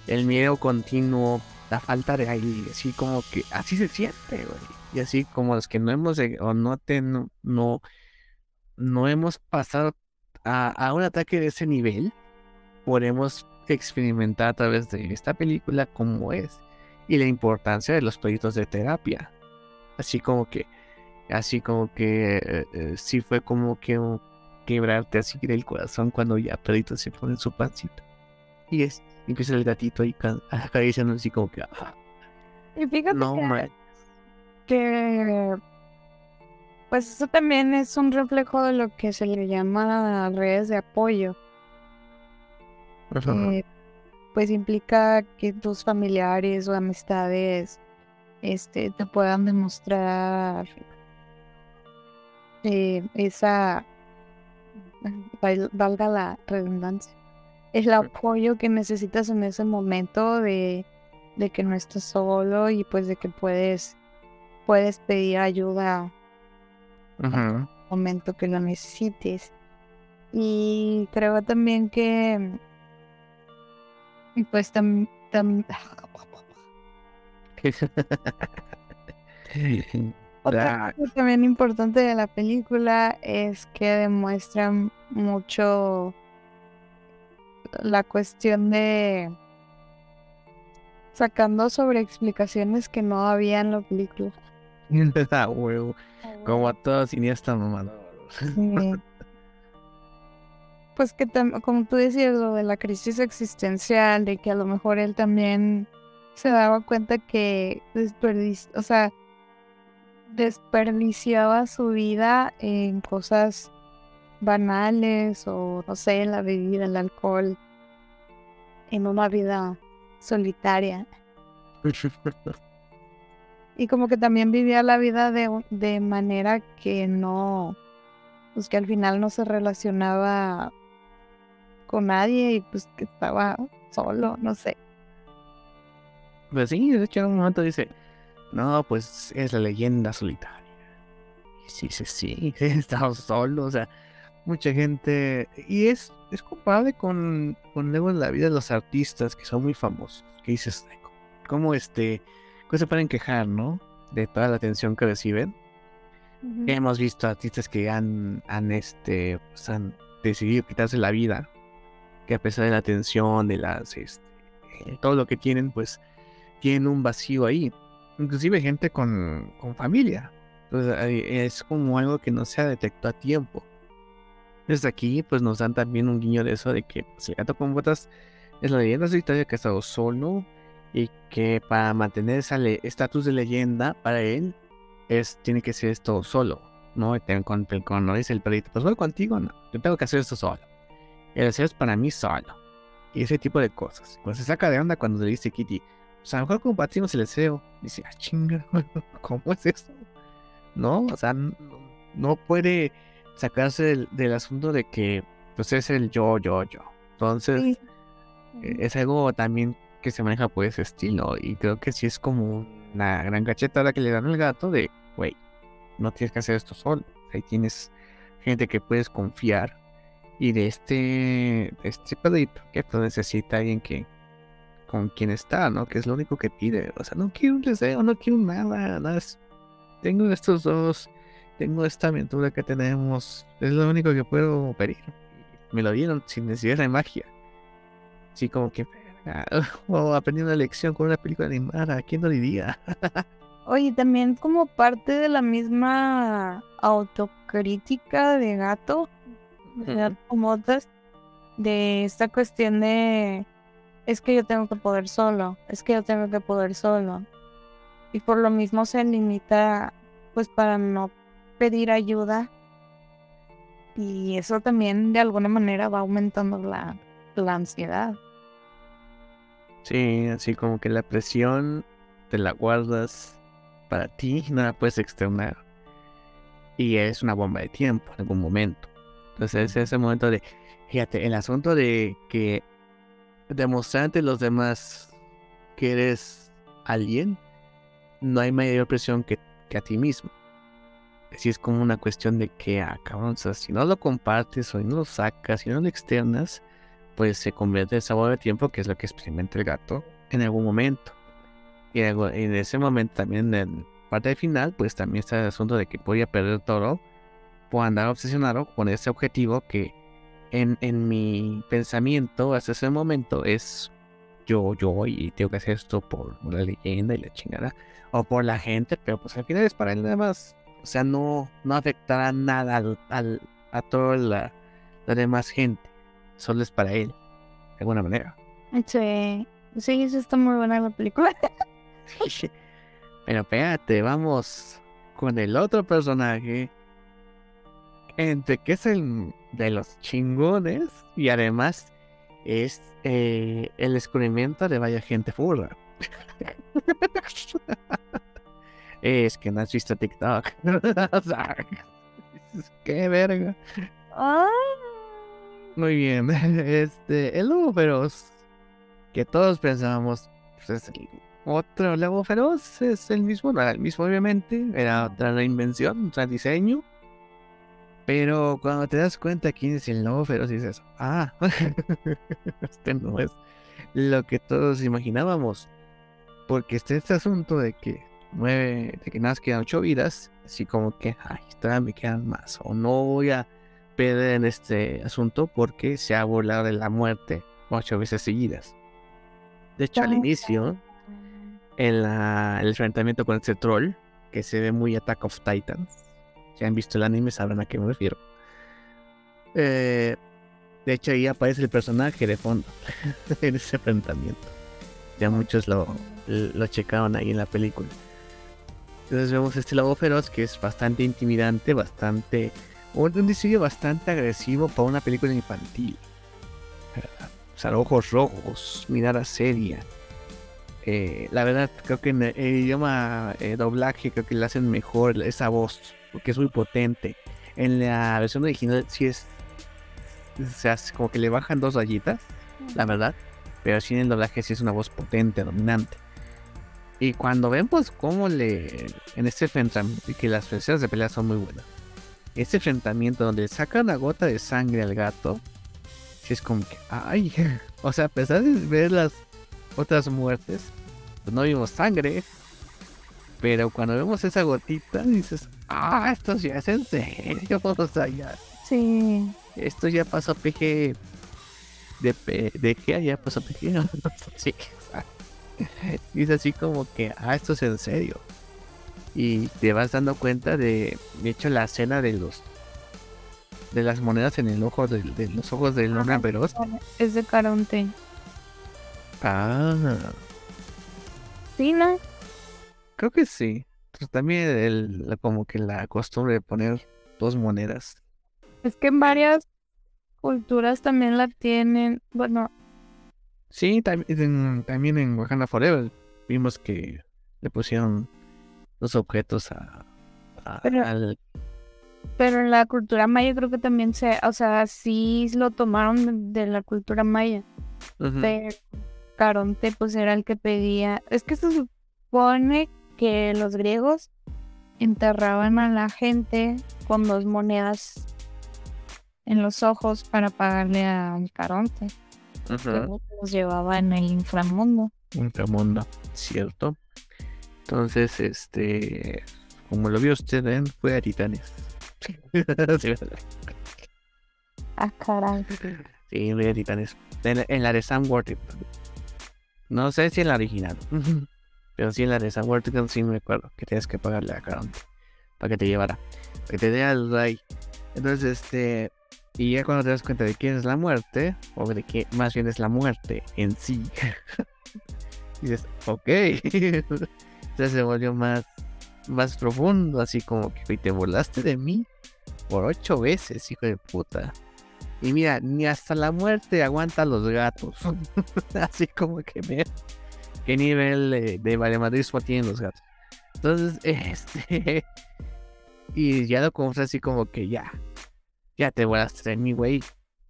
el miedo continuo, falta de aire, así como que así se siente. Y así como los que no hemos o no te, no, no, hemos pasado a, a un ataque de ese nivel, podemos experimentar a través de esta película cómo es y la importancia de los proyectos de terapia. Así como que así como que eh, eh, sí fue como que quebrarte así del corazón cuando ya Pedrito se pone su pancita y es empieza el gatito ahí ca- acariciando así como que ah, Y fíjate no que, que, pues eso también es un reflejo de lo que se le llama redes de apoyo. que, pues implica que tus familiares o amistades este, te puedan demostrar eh, esa, val- valga la redundancia, el apoyo que necesitas en ese momento de, de que no estás solo y pues de que puedes, puedes pedir ayuda Ujú. momento que lo necesites. Y creo también que, y pues también, otra Ah, cosa también importante de la película es que demuestran mucho la cuestión de sacando sobre explicaciones que no había en la película. Ah, huevo. Como a todos cineastas mamador. Sí. Pues que como tú decías, lo de la crisis existencial, de que a lo mejor él también se daba cuenta que desperdici o sea, desperdiciaba su vida en cosas banales o no sé, la bebida, el alcohol, en una vida solitaria. Y como que también vivía la vida de, de manera que no, pues que al final no se relacionaba con nadie y pues que estaba solo, no sé. Pues sí, de hecho en un momento dice, no, pues es la leyenda solitaria. Y sí, sí, sí, estaba solo, o sea, mucha gente... Y es, es comparable con, con luego en la vida de los artistas que son muy famosos, que dices, "Ay, ¿cómo este... cómo se pueden quejar, no? De toda la atención que reciben. Hemos visto artistas que han, han, este, pues, han decidido quitarse la vida, que a pesar de la atención, de las, este, eh, todo lo que tienen, pues tienen un vacío ahí. Inclusive gente con, con familia. Entonces es como algo que no se detectó a tiempo. Desde aquí, pues nos dan también un guiño de eso, de que pues, el gato con botas es la leyenda solitaria que ha estado solo y que para mantener ese estatus de leyenda para él es tiene que ser esto solo, ¿no? Con, con, no dice el perrito, pues voy contigo, no, yo tengo que hacer esto solo. El deseo es para mí solo. Y ese tipo de cosas. Pues se saca de onda cuando le dice Kitty, o sea, a lo mejor compartimos el deseo. Dice, ah, chinga, ¿cómo es eso? No, o sea, no puede sacarse del, del asunto de que, pues es el yo, yo, yo. Entonces, Sí. eh, es algo también que se maneja por ese estilo. Y creo que sí es como una gran cachetada que le dan al gato de, güey, no tienes que hacer esto solo. Ahí tienes gente que puedes confiar. Y de este, este perrito que pues, necesita alguien que con quien está, ¿no? Que es lo único que pide. O sea, no quiero un deseo, no quiero nada. nada Tengo estos dos, tengo esta aventura que tenemos. Es lo único que puedo pedir. Me lo dieron sin necesidad de magia. Sí, como que verga, o aprendí una lección con una película animada, ¿quién lo diría? Oye, también como parte de la misma autocrítica de gato, de Gato con Botas, de esta cuestión de es que yo tengo que poder solo, es que yo tengo que poder solo. Y por lo mismo se limita pues para no pedir ayuda. Y eso también de alguna manera va aumentando la, la ansiedad. Sí, así como que la presión te la guardas para ti, no la puedes externar. Y es una bomba de tiempo en algún momento. Entonces es ese momento de, fíjate, el asunto de que demostrar ante los demás que eres alguien, no hay mayor presión que, que a ti mismo. Así es como una cuestión de que, ah, cabrón, si no lo compartes o no lo sacas, si no lo externas, pues se convierte en sabor de tiempo, que es lo que experimenta el gato en algún momento. Y en ese momento también en parte del final, pues también está el asunto de que podía perder todo por andar obsesionado con ese objetivo que en, en mi pensamiento hasta ese momento es yo, yo y tengo que hacer esto por la leyenda y la chingada o por la gente, pero pues al final es para él nada más. O sea, no, no afectará nada al, al- a toda la, la demás gente. Solo es para él, de alguna manera. Sí, sí, eso está muy buena la película. Pero espérate, vamos con el otro personaje. Entre que es el de los chingones y además es eh, el descubrimiento de vaya gente furra. es que no has visto TikTok. Qué verga. Ah, Muy bien. Este, el lobo feroz. Que todos pensábamos. Pues es el otro lobo feroz. Es el mismo. No era el mismo, obviamente. Era otra reinvención, otro diseño. Pero cuando te das cuenta quién es el lobo feroz, dices: Ah, este no es lo que todos imaginábamos. Porque está este asunto de que nueve, de que nada más quedan ocho vidas. Así como que, ay, todavía me quedan más. O no voy a perder en este asunto porque se ha burlado de la muerte ocho veces seguidas. De hecho, al inicio, en la, el enfrentamiento con ese troll, que se ve muy Attack of Titans, si han visto el anime sabrán a qué me refiero. Eh, de hecho, ahí aparece el personaje de fondo en ese enfrentamiento. Ya muchos lo, lo checaron ahí en la película. Entonces vemos este lobo feroz que es bastante intimidante, bastante... Un, diseño bastante agresivo para una película infantil. O sea, ojos rojos, mirada seria. Eh, la verdad, creo que en el idioma eh, doblaje creo que le hacen mejor esa voz, porque es muy potente. En la versión original sí es... O sea, como que le bajan dos rayitas, la verdad. Pero sí en el doblaje sí es una voz potente, dominante. Y cuando vemos cómo le. En este enfrentamiento, que las escenas de pelea son muy buenas. Este enfrentamiento donde saca una gota de sangre al gato. Si es como que. ¡Ay! O sea, a pesar de ver las otras muertes, pues no vimos sangre. Pero cuando vemos esa gotita, dices. ¡Ah! Esto ya es en serio. O sea, ya. Sí. Esto ya pasó PG. De, de qué ya pasó PG. sí. Es así como que, ah, esto es en serio. Y te vas dando cuenta de, de hecho, la escena de los de las monedas en el ojo de, los ojos del hombre feroz. Es de Caronte. Ah. ¿Sí, no? Creo que sí. Pero también el, como que la costumbre de poner dos monedas. Es que en varias culturas también la tienen. Bueno, Sí, también, también en Wakanda Forever vimos que le pusieron los objetos a, pero, al... Pero en la cultura maya creo que también se, o sea, sí lo tomaron de, la cultura maya. Pero Caronte pues era el que pedía, es que se supone que los griegos enterraban a la gente con dos monedas en los ojos para pagarle a Caronte nos llevaba en el inframundo. Inframundo, cierto. Entonces, este, como lo vio usted, ¿eh? fue a Titanes. ah, caray. Sí, fue a Titanes. En, la de Sam Worthington. No sé si en la original. Pero sí en la de Sam Worthington sí me acuerdo que tienes que pagarle a Caronte para que te llevara. Para que te dé al rey. Entonces, este, y ya cuando te das cuenta de quién es la muerte, o de que más bien es la muerte en sí, dices, ok. Entonces se volvió más, más profundo, así como que te volaste de mí por ocho veces, hijo de puta. Y mira, ni hasta la muerte aguanta los gatos. así como que me... ¿Qué nivel de, de valemadrismo tienen los gatos? Entonces, este... y ya lo compras así como que ya, ya te voy a hacer mi güey.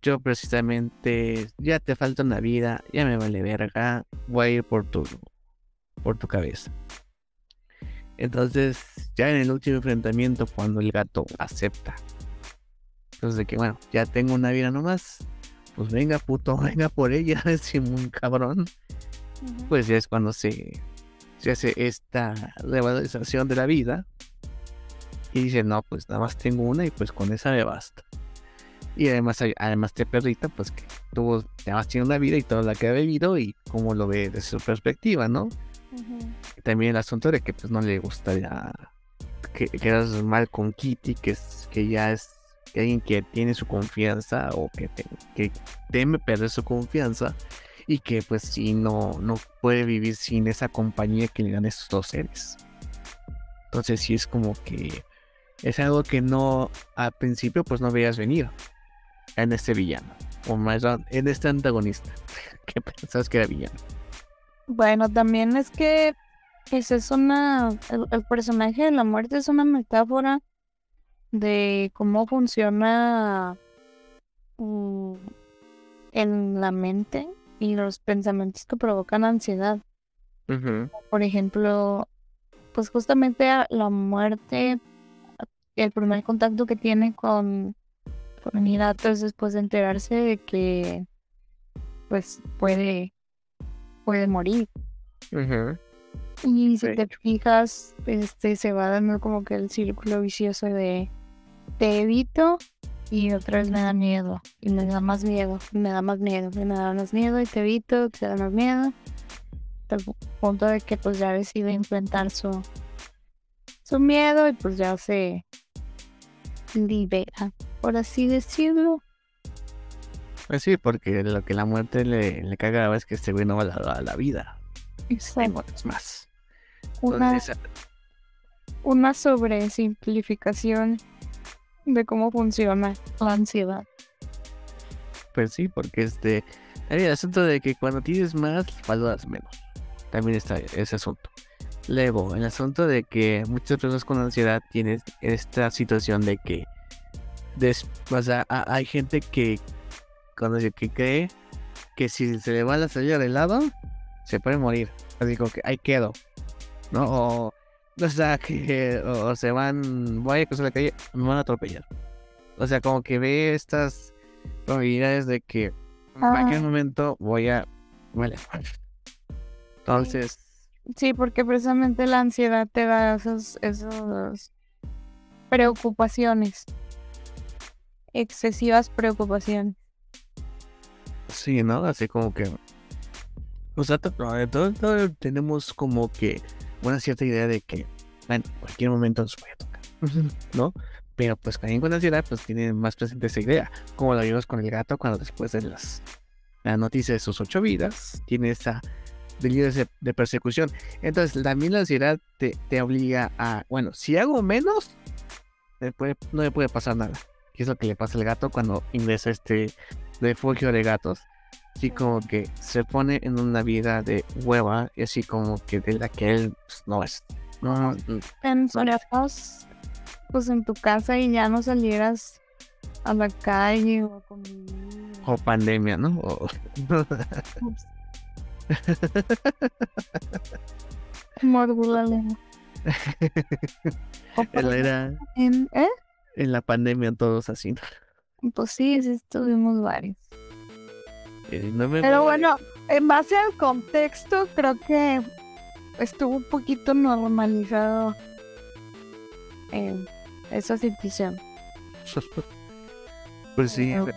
Yo precisamente, ya te falta una vida, ya me vale verga, voy a ir por tu, por tu cabeza. Entonces, ya en el último enfrentamiento, cuando el gato acepta, entonces de que bueno, ya tengo una vida nomás, pues venga puto, venga por ella, decimos un cabrón. Pues ya es cuando se, se hace esta revalorización de la vida. Y dice, no, pues nada más tengo una y pues con esa me basta. Y además, además de perrita, pues que tuvo, además tiene una vida y toda la que ha vivido y cómo lo ve desde su perspectiva, ¿no? También el asunto de que pues no le gustaría que quedas mal con Kitty, que es que ya es alguien que tiene su confianza o que, que teme perder su confianza y que pues si no, no puede vivir sin esa compañía que le dan esos dos seres. Entonces sí es como que es algo que no al principio pues no veías venir en este villano. O más en este antagonista. que pensabas que era villano. Bueno, también es que esa es una. El, personaje de la muerte es una metáfora de cómo funciona mm, en la mente y los pensamientos que provocan ansiedad. Por ejemplo, pues justamente la muerte, el primer contacto que tiene con con datos después de enterarse de que pues puede puede morir. Y si te fijas, este se va dando como que el círculo vicioso de te evito y otra vez me da miedo. Y me da más miedo me da más miedo y me da más miedo y te evito, te da más miedo. Hasta el punto de que pues ya decide enfrentar su su miedo y pues ya se libera, por así decirlo. Pues sí, porque lo que la muerte le, le caga es que este güey no va a la, a la vida. Exacto. Es más. Una, Entonces, una sobresimplificación de cómo funciona la ansiedad. Pues sí, porque este. El asunto de que cuando tienes más, valoras menos. También está ese asunto. Luego, el asunto de que muchas personas con ansiedad tienen esta situación de que. des- o sea, ha- hay gente que. Cuando dice que cree que si se le va la salida del lado, se puede morir. Así como que ahí quedo. ¿No? O. O sea, que. O, o se van. Voy a cruzar la calle, me van a atropellar. O sea, como que ve estas probabilidades de que en cualquier Ajá. momento voy a. Vale. Entonces, Sí, porque precisamente la ansiedad te da esos, esos preocupaciones. Excesivas preocupaciones. sí, ¿no? Así como que. O sea, to- eh, todo, tenemos como que una cierta idea de que, bueno, en cualquier momento nos puede tocar, ¿no? Pero pues alguien con ansiedad, pues tiene más presente esa idea. Como lo vimos con el gato cuando después de las la noticia de sus ocho vidas, tiene esa delirio de, de persecución. Entonces, también la ansiedad te, te obliga a, bueno, si hago menos, puede- no me puede pasar nada. Y es lo que le pasa al gato cuando ingresa este refugio de gatos. Así como que se pone en una vida de hueva y así como que de la que él pues, no es. No, Encerrados pues en tu casa y ya no salieras a la calle o o pandemia, ¿no? O- Mordió la él era en- ¿eh? en la pandemia todos así. Pues sí, sí tuvimos varios. Eh, no me Pero bueno, en base al contexto, creo que estuvo un poquito normalizado eh, esa situación. pues sí, Pero- pe-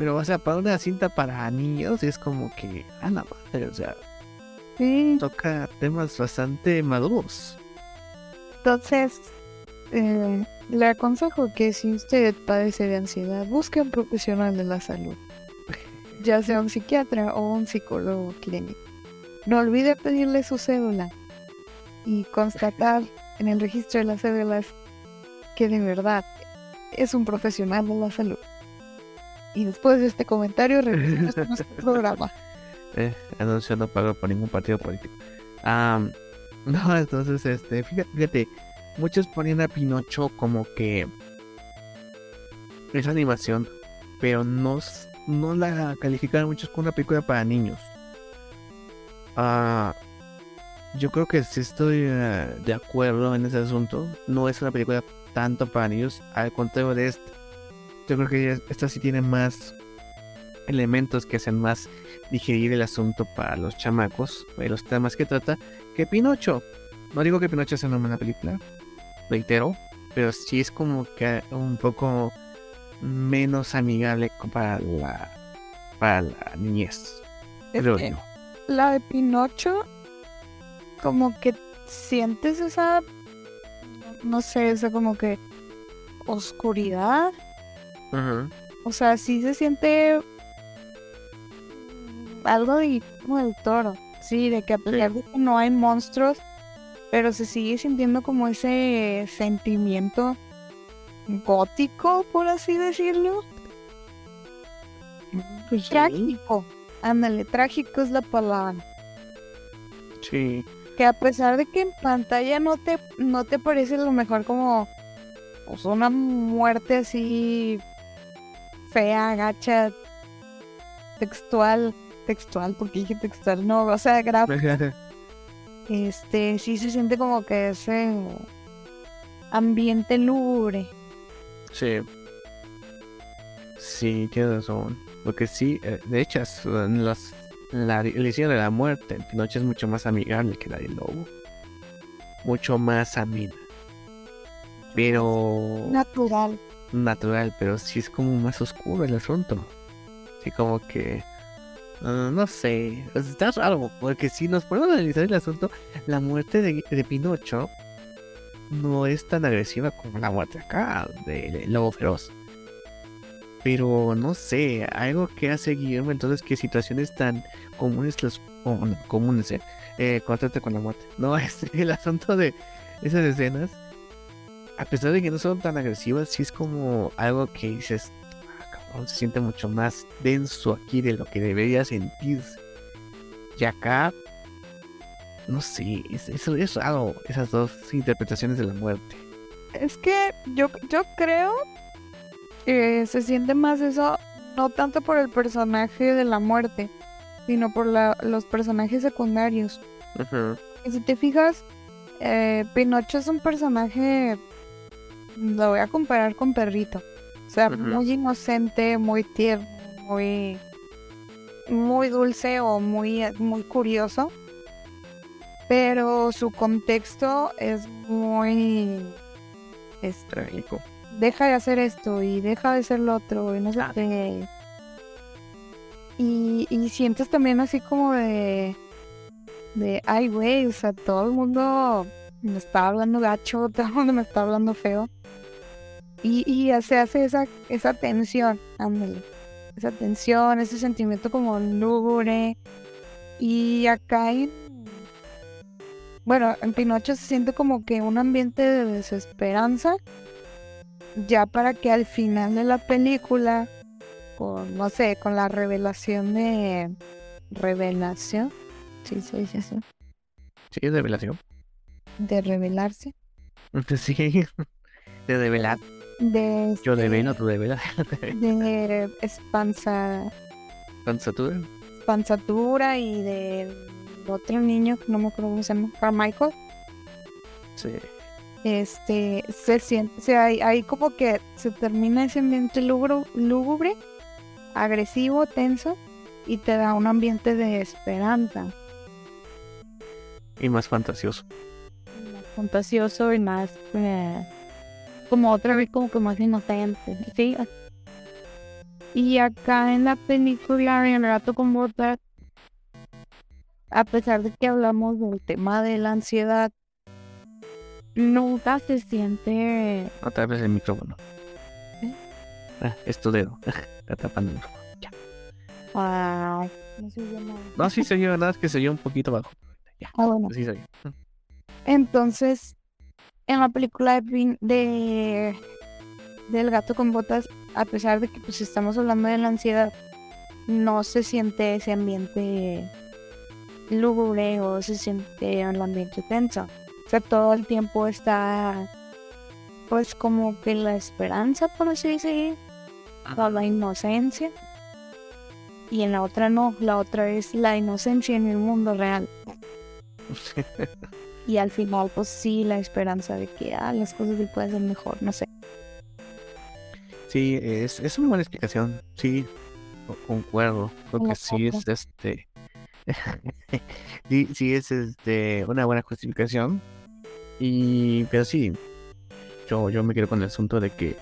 pero o sea, para una cinta para niños es como que, ah, la madre, o sea, Sí, toca temas bastante maduros. entonces eh, le aconsejo que si usted padece de ansiedad, busque a un profesional de la salud, ya sea un psiquiatra o un psicólogo clínico. No olvide pedirle su cédula y constatar en el registro de las cédulas que de verdad es un profesional de la salud. Y después de este comentario, nuestro nuestro programa. Eh, anuncio no pago por ningún partido político. Am, no, entonces, este, fíjate, fíjate, muchos ponían a Pinocho como que es animación, pero no, no la calificaron muchos como una película para niños. Ah, yo creo que sí estoy eh, de acuerdo en ese asunto. No es una película tanto para niños, al contrario de esta. Yo creo que esta sí tiene más elementos que hacen más digerir el asunto para los chamacos, de los temas que trata, que Pinocho. No digo que Pinocho sea una mala película, reitero, pero sí es como que un poco menos amigable para la, para la niñez. Es creo que la de Pinocho, como que sientes esa, no sé, esa como que oscuridad. O sea, sí se siente algo de Guillermo del Toro. Sí, de que a pesar de que no hay monstruos, pero se sigue sintiendo como ese sentimiento gótico, por así decirlo. Pues sí, Trágico. Ándale, trágico es la palabra. sí. Que a pesar de que en pantalla no te, no te parece lo mejor como pues, una muerte así fea, gacha, textual, textual, porque dije textual, no, o sea, gráfica. este, sí se siente como que ese ambiente lúgubre. Sí. Sí, tienes razón. Porque sí, eh, de hecho, las, la elección de la muerte en Pinocho es mucho más amigable que la del lobo. Mucho más amena. Pero. Natural. Natural, pero sí es como más oscuro el asunto. Sí, como que. ah, no sé, pues está raro, porque si nos ponemos a analizar el asunto, la muerte de, Pinocho no es tan agresiva como la muerte acá del lobo feroz. Pero no sé, algo que hace Guillermo entonces que situaciones tan comunes no, comunes, eh, eh con la muerte. No, es el asunto de esas escenas, a pesar de que no son tan agresivas, sí es como algo que dices, "Ah, cabrón, se siente mucho más denso aquí de lo que debería sentirse. Y acá, no sé, es, es, es raro esas dos interpretaciones de la muerte. Es que yo, yo creo que se siente más eso, no tanto por el personaje de la muerte, sino por la- los personajes secundarios. Y si te fijas, eh, Pinocho es un personaje, lo voy a comparar con Perrito. O sea, muy inocente, muy tierno, muy, muy dulce o muy, muy curioso. Pero su contexto es muy... este, Trágico. deja de hacer esto y deja de ser lo otro y no sé Ah. qué. Y, y sientes también así como de, de, ay, güey, o sea, todo el mundo me está hablando gacho, todo el mundo me está hablando feo. Y, y se hace esa, esa tensión, ándale, esa tensión, ese sentimiento como lúgubre. Y acá en, bueno, en Pinocho se siente como que un ambiente de desesperanza ya para que al final de la película, con, no sé, con la revelación de... Revelación, sí, se dice así, Sí, es revelación. de revelarse, Sí, de revelar. De... Yo este, develo, tú develas. De espanza, Panzatura. espanzatura y del otro niño, que no me acuerdo cómo se llama, Carmichael, Sí. este, se siente, o sea, ahí, ahí como que se termina ese ambiente lúgubro- lúgubre, agresivo, tenso, y te da un ambiente de esperanza. Y más fantasioso. más fantasioso y más eh, como otra vez como que más inocente sí y acá en la película en el gato con botas a pesar de que hablamos del tema de la ansiedad nunca se siente Otra vez el micrófono. ¿Eh? Ah, es tu dedo. Está tapando el micrófono. Ya. ah, no se llama No, sí se oye, nada, es que se oye un poquito bajo. ah, bueno. Sí se oye. Entonces, en la película de, de del gato con botas, a pesar de que pues estamos hablando de la ansiedad, no se siente ese ambiente lúgubre o se siente el ambiente tenso. O sea, todo el tiempo está pues como que la esperanza, por así decir, o la inocencia. Y en la otra no, la otra es la inocencia en el mundo real. Y al final, pues sí, la esperanza de que ah, las cosas sí pueden ser mejor, no sé. Sí, es, es una buena explicación. Sí, co- concuerdo. Creo que sí es este. sí, sí es este una buena justificación. Y pero sí, yo, yo me quedo con el asunto de que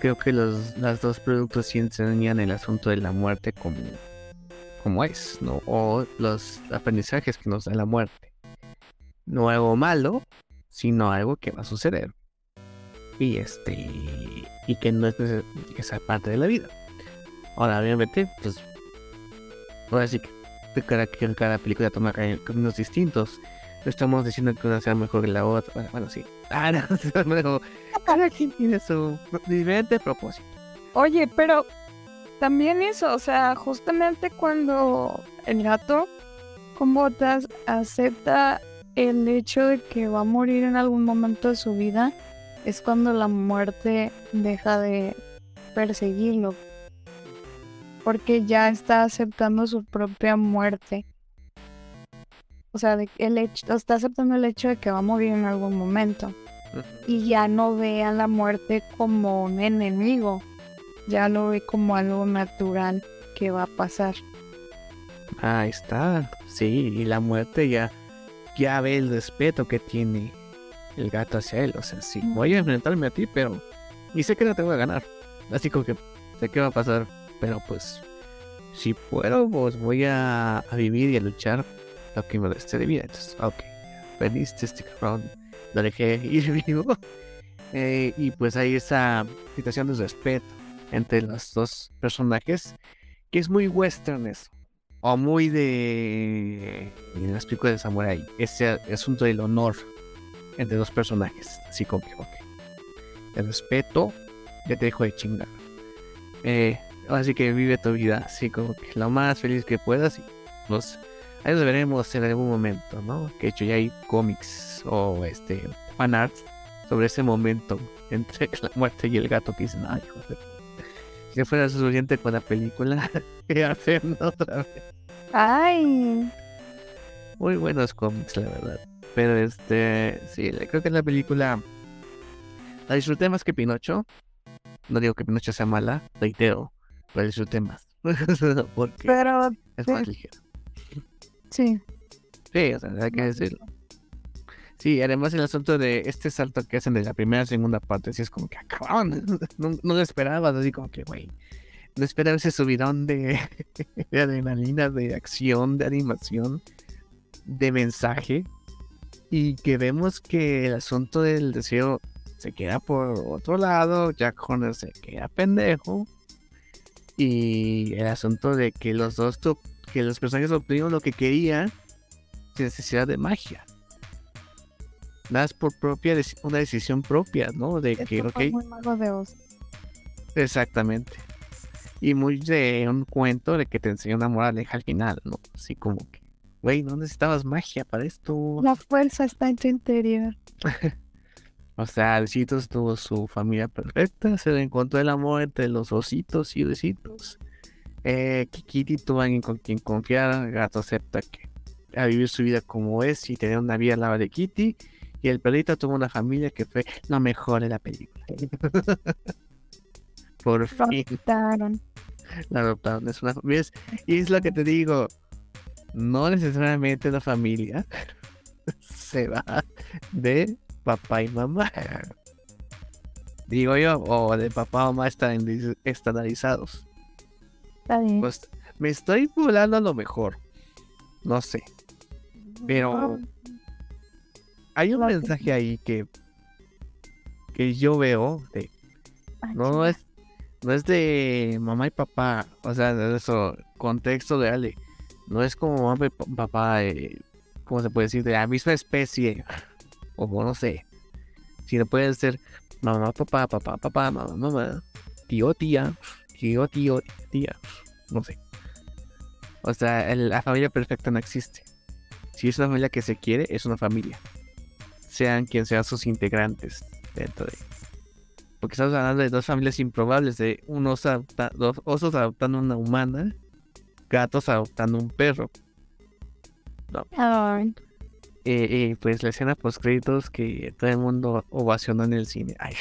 creo que los las dos productos sí enseñan el asunto de la muerte como, como es, ¿no? O los aprendizajes que nos da la muerte. No algo malo, sino algo que va a suceder. Y este y que no es que parte de la vida. Ahora, obviamente, pues ahora sí que cada, cada película toma ca- caminos distintos. No estamos diciendo que una sea mejor que la otra. Bueno, bueno, sí. Ah, cada quien tiene su diferente propósito. Oye, pero también eso, o sea, justamente cuando el gato con botas acepta el hecho de que va a morir en algún momento de su vida, es cuando la muerte deja de perseguirlo. Porque ya está aceptando su propia muerte. O sea, de- el hecho, está aceptando el hecho de que va a morir en algún momento. Y ya no ve a la muerte como un enemigo. Ya lo ve como algo natural que va a pasar. Ahí está. Sí, y la muerte ya, ya ve el respeto que tiene el gato hacia él. O sea, sí, voy a enfrentarme a ti, pero Y sé que no tengo que ganar. Así como que sé qué va a pasar. Pero pues, si puedo, pues voy a, a vivir y a luchar lo que me reste de vida. Entonces, ok, feliz stick around. Lo dejé ir vivo. Eh, y pues hay esa situación de respeto entre los dos personajes que es muy western eso. O muy de las películas de Samurai. Ese asunto del honor entre dos personajes. Así como que, ok. El respeto, ya te dejo de chingar. Eh, así que vive tu vida así como que lo más feliz que puedas y pues ahí nos veremos en algún momento, ¿no? Que de hecho ya hay cómics o este fanarts sobre ese momento entre la muerte y el gato que dicen, ay, joder. Si fuera suficiente con la película, que hacen otra vez. Ay. Muy buenos cómics, la verdad. Pero este, sí, creo que la película la disfruté más que Pinocho. No digo que Pinocho sea mala, reitero, pero la disfruté más. Porque Pero es más ligero. sí. Sí, o sea, hay que decirlo. Sí, además el asunto de este salto que hacen de la primera a segunda parte, sí es como que acabaron. No, no lo esperabas, así como que, güey. No esperaba ese subidón de, de adrenalina, de acción, de animación, de mensaje. Y que vemos que el asunto del deseo se queda por otro lado, Jack Horner se queda pendejo. Y el asunto de que los dos, que los personajes obtuvieron lo que querían sin necesidad de magia. Nada es por propia, una decisión propia, ¿no? De que, Esto ok, fue muy mago de Oz. exactamente. Y muy de un cuento de que te enseña una moraleja al final, ¿no? Así como que, güey, no necesitabas magia para esto. La fuerza está en tu interior. O sea, Alcitos tuvo su familia perfecta, se le encontró el amor entre los ositos y besitos. Eh, Kikiti tuvo alguien con quien confiar, Gato acepta que a vivir su vida como es y tener una vida al lado de Kitty. Y el perrito tuvo una familia que fue lo mejor de la película. Por fin adoptaron. la adoptaron. Es una. Y es lo que te digo. No necesariamente la familia se va de papá y mamá. Digo yo, o de papá o mamá están estandarizados. Está bien. Pues me estoy volando a lo mejor. No sé. Pero hay un mensaje ahí que que yo veo de Ah, no es no es de mamá y papá, o sea, de eso contexto de Ale. No es como mamá y pa- papá, eh, ¿cómo se puede decir? De la misma especie o no sé. Sino puede ser mamá, papá, papá, papá, mamá, mamá, tío, tía, tío, tío, tía, no sé. O sea, el- la familia perfecta no existe. Si es una familia que se quiere, es una familia. Sean quien sean sus integrantes dentro de. Porque estamos hablando de dos familias improbables, de unos adopta- dos osos adoptando una humana, gatos adoptando un perro. Eh, eh, pues la escena post créditos que todo el mundo ovacionó en el cine. Ay.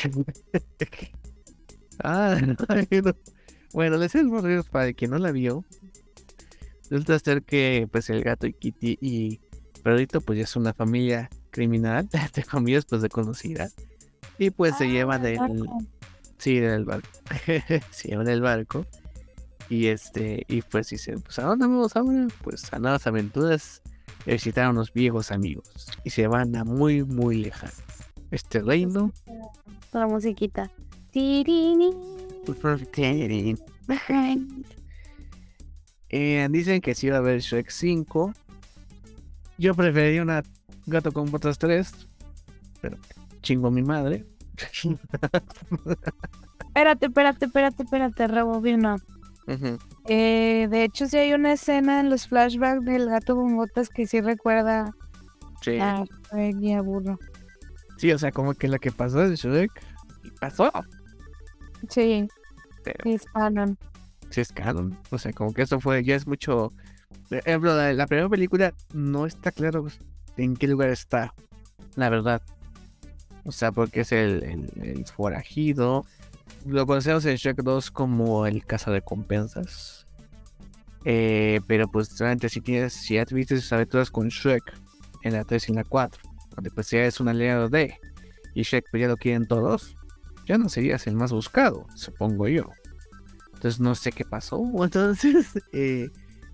ah, no. Bueno, post créditos para quien no la vio. Resulta ser que pues el gato y Kitty y Perrito pues ya es una familia criminal, de comillas pues desconocida. Y pues se Ah, llevan el, barco. Sí, en el barco. se llevan el barco. Y este, y pues dicen, pues ¿a dónde vamos ahora? Pues a nuevas aventuras, a visitar a unos viejos amigos. Y se van a muy, muy lejano. Este reino. La musiquita. Tirini. Eh, dicen que sí va a haber Shrek 5. Yo preferiría una gato con botas 3. Pero chingo a mi madre. Espérate, espérate, espérate, espérate, rebobino. Ujú. Eh, de hecho, sí hay una escena en los flashbacks del gato con botas que sí recuerda Sí. a Shrek y a Burro. sí, o sea, como que lo que pasó en Shrek. Y pasó. Sí, Pero sí es canon. sí es canon. O sea, como que eso fue, ya es mucho. Por ejemplo, la, la primera película no está claro pues, en qué lugar está, la verdad. O sea, porque es el, forajido. Lo conocemos en Shrek 2 como el caza de compensas. Eh, pero pues realmente si tienes, si ya tuviste sus aventuras con Shrek en la 3 y en la 4, donde pues ya es un aliado de, y Shrek pues ya lo quieren todos, ya no serías el más buscado, supongo yo. Entonces no sé qué pasó. Entonces, eh,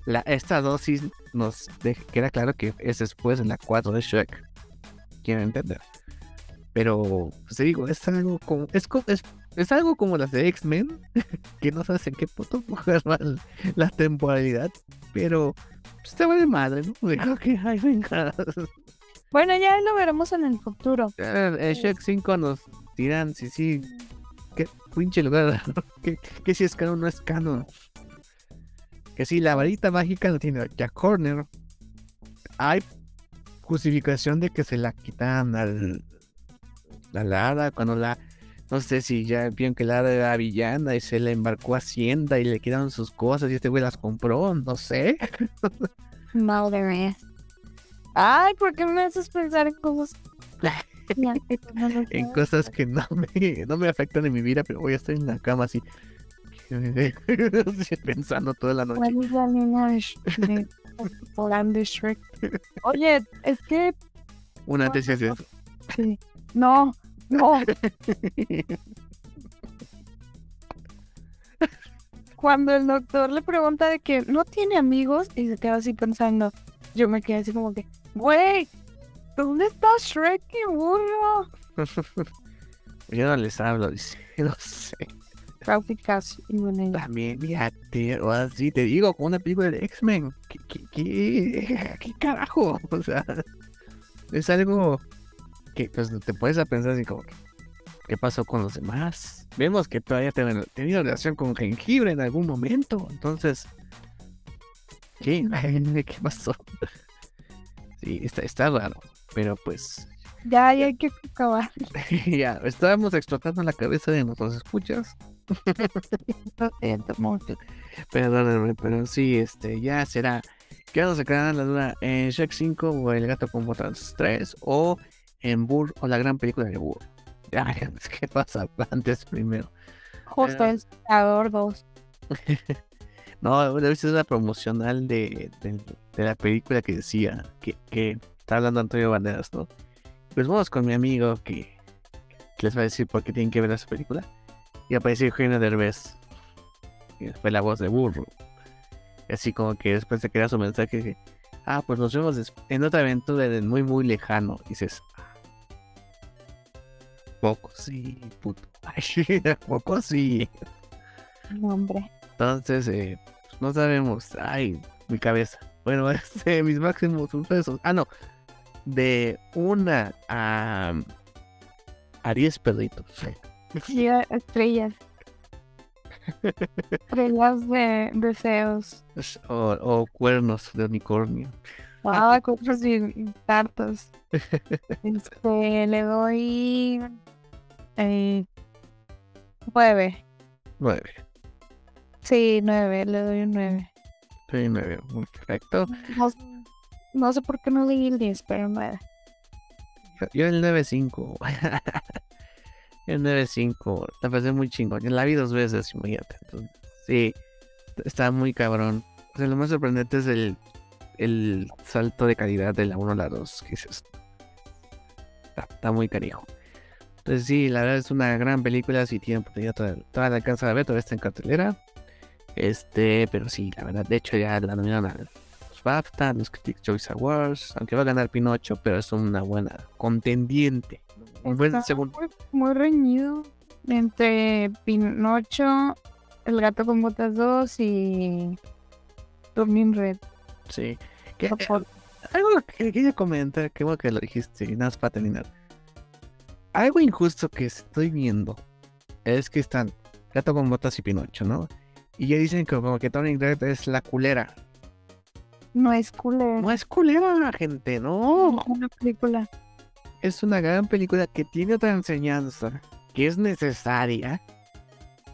la, esta dosis nos queda claro que es después de la 4 de Shrek. Quiero entender. Pero, pues te digo, es algo como. Es, es, es algo como las de X-Men. que no sabes en qué punto jugar mal la temporalidad. Pero, pues te de madre, ¿no? Digo que, ay, venga. Bueno, ya lo veremos en el futuro. El Shrek 5 nos dirán si sí. Qué pinche lugar. que, que si es canon o no es canon. Que si la varita mágica no tiene Jack Corner. Hay justificación de que se la quitan al. La hada cuando la. No sé si ya vieron que la hada era villana y se le embarcó a Hacienda y le quedaron sus cosas y este güey las compró, no sé. Madre Ay, ¿por qué me haces pensar en cosas? en cosas que no me, no me afectan en mi vida, pero voy a estar en la cama así. pensando toda la noche. Oye, es que. Una tesis de eso. No, no. Cuando el doctor le pregunta de que no tiene amigos y se queda así pensando, yo me quedé así como que, güey, ¿dónde está Shrek y burro? yo no les hablo, dice, no sé. También, fíjate, así te digo, con una película de X-Men. ¿Qué, qué, qué, carajo? O sea, es algo que pues te puedes a pensar así como, ¿qué pasó con los demás? Vemos que todavía tienen tenido relación con jengibre en algún momento, entonces, ¿qué? ¿Qué pasó? Sí, está, está raro, pero pues ya, ya hay que acabar. ya, estábamos explotando la cabeza de nuestros escuchas. Perdónenme, pero sí, este, ya será. ¿Qué vamos a quedar la duda? ¿En Shrek 5 o El gato con botas 3? ¿O en Burr o la gran película de Burr? Ya, ¿qué pasa antes primero? Justo el Salvador 2. no, debe ser una promocional de, de, la película que decía que, que está hablando Antonio Banderas, ¿no? Pues vamos con mi amigo que, que les va a decir por qué tienen que ver esa película. Y apareció Eugenio Derbez. Y fue la voz de burro. Así como que después se queda su mensaje. Ah, pues nos vemos en otra aventura de muy, muy lejano. Y dices. Ah, poco sí, puto. poco sí. Hombre. Entonces, eh, pues no sabemos. Ay, mi cabeza. Bueno, este, mis máximos sucesos. Ah, no. De una a. a 10 estrellas. Estrellas de deseos. O, cuernos de unicornio. Ah, cuernos y tartos. Este, le doy eh, nueve. Nueve. Sí, nueve, le doy un nueve. Sí, nueve, perfecto. No, sé por qué no leí el 10, pero nueve. Yo el 9-5. El 9.5, la pasé muy chingón. La vi dos veces, imagínate. sí, está muy cabrón. O sea, lo más sorprendente es el, el salto de calidad de la 1 a la 2. Que está, muy carijo. Entonces, sí, la verdad es una gran película. Si tienen oportunidad, toda, toda la alcanza a ver, todavía está en cartelera. Este, pero sí, la verdad, de hecho, ya la nominaron a los BAFTA, los Critics Choice Awards. Aunque va a ganar Pinocho, pero es una buena contendiente muy, reñido entre Pinocho, El gato con botas 2 y Turning Red. Sí. algo que quería comentar, que bueno que lo dijiste, y nada más para terminar. Algo injusto que estoy viendo es que están Gato con botas y Pinocho, ¿no? Y ya dicen que como que Turning Red es la culera. No es culera. No es culera, gente, no. Es una película es una gran película que tiene otra enseñanza que es necesaria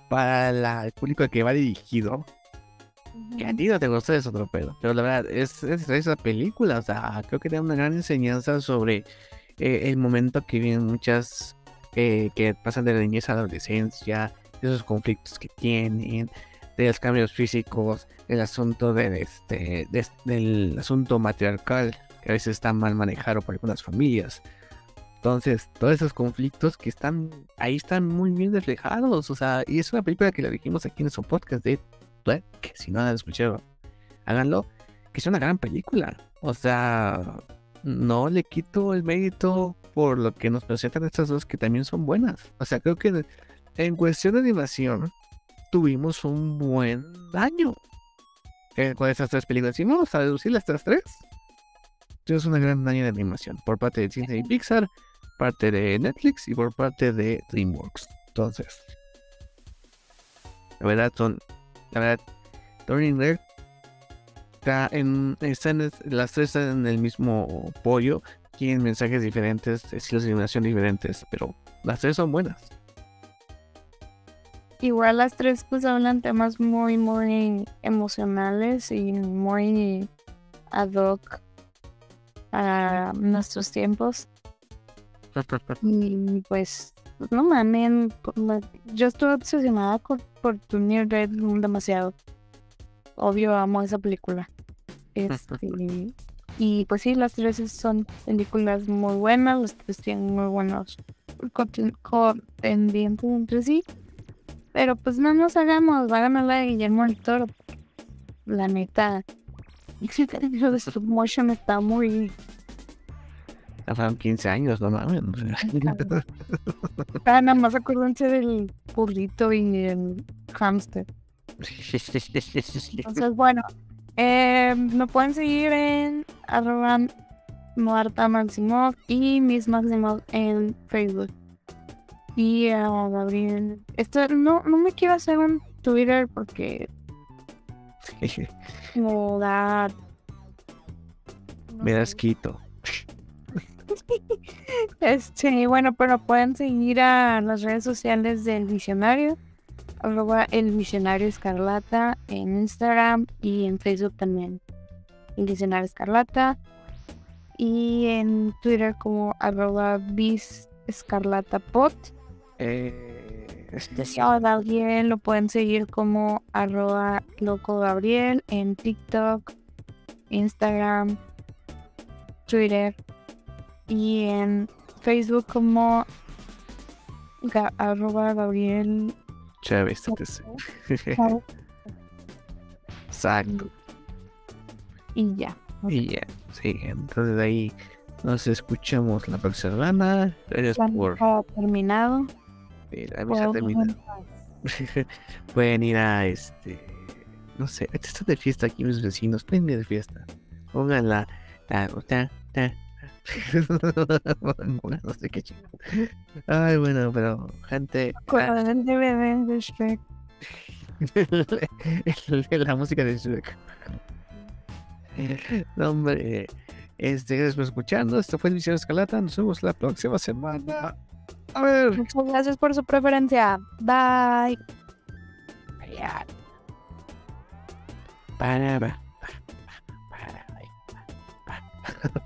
para la, el público que va dirigido. Que a ti no te gusta es otro pedo. Pero la verdad, es, es esa película. O sea, creo que tiene una gran enseñanza sobre eh, el momento que vienen muchas eh, que pasan de la niñez a la adolescencia, de esos conflictos que tienen, de los cambios físicos, del asunto de, este, del asunto matriarcal que a veces está mal manejado por algunas familias Entonces, todos esos conflictos que están ahí están muy bien reflejados. O sea, y es una película que la dijimos aquí en su podcast de que si no la han escuchado, háganlo. Que es una gran película. O sea, no le quito el mérito por lo que nos presentan estas dos que también son buenas. O sea, creo que en cuestión de animación tuvimos un buen año eh, con estas tres películas. Y vamos a deducir las tres, es una gran año de animación por parte de Disney y Pixar, parte de Netflix y por parte de DreamWorks. Entonces, la verdad son, la verdad, Turning Red está en, están, las tres están en el mismo pollo, tienen mensajes diferentes, estilos de animación diferentes, pero las tres son buenas. Igual las tres pues hablan temas muy, muy emocionales y muy ad hoc a nuestros tiempos. y pues, no mames, yo estuve obsesionada por, por Near Red demasiado. Obvio, amo esa película. Este, y pues sí, las tres son películas muy buenas, las tres tienen muy buenos contendientes entre sí. Pero pues no nos hagamos, háganme la de Guillermo del Toro. La neta, el de stop motion está muy. Pasaron 15 años, no mames. ah, nada más acuérdense del burrito y el hamster. Entonces, bueno, eh, me pueden seguir en arroba Marta Maximov y Miss Maximov en Facebook. Y a Gabriel. Esto no, no me quiero hacer un Twitter porque como. Me das quito. Este, bueno, pero pueden seguir a las redes sociales del visionario, arroba el visionario escarlata en Instagram y en Facebook también. El visionario escarlata. Y en Twitter como arroba bis escarlata pot. Eh, este, Gabriel lo pueden seguir como arroba loco Gabriel en TikTok, Instagram, Twitter y en Facebook como arroba Gabriel Chávez. Exacto. Y ya. Y ya, sí, entonces ahí nos escuchamos la próxima semana. Gracias por... terminado. Mira, ya terminado. Pueden ir a este. No sé, está de fiesta aquí mis vecinos. Pueden ir de fiesta. Pongan la. la, ta, ta, no sé qué chido. Ay, bueno, pero gente. Ah, de Shrek. la música de Shrek. No, hombre. Este, gracias por escuchando. Esto fue Misión Escalata. Nos vemos la próxima semana. A ver. Muchas gracias por su preferencia. Bye. Para, para, para.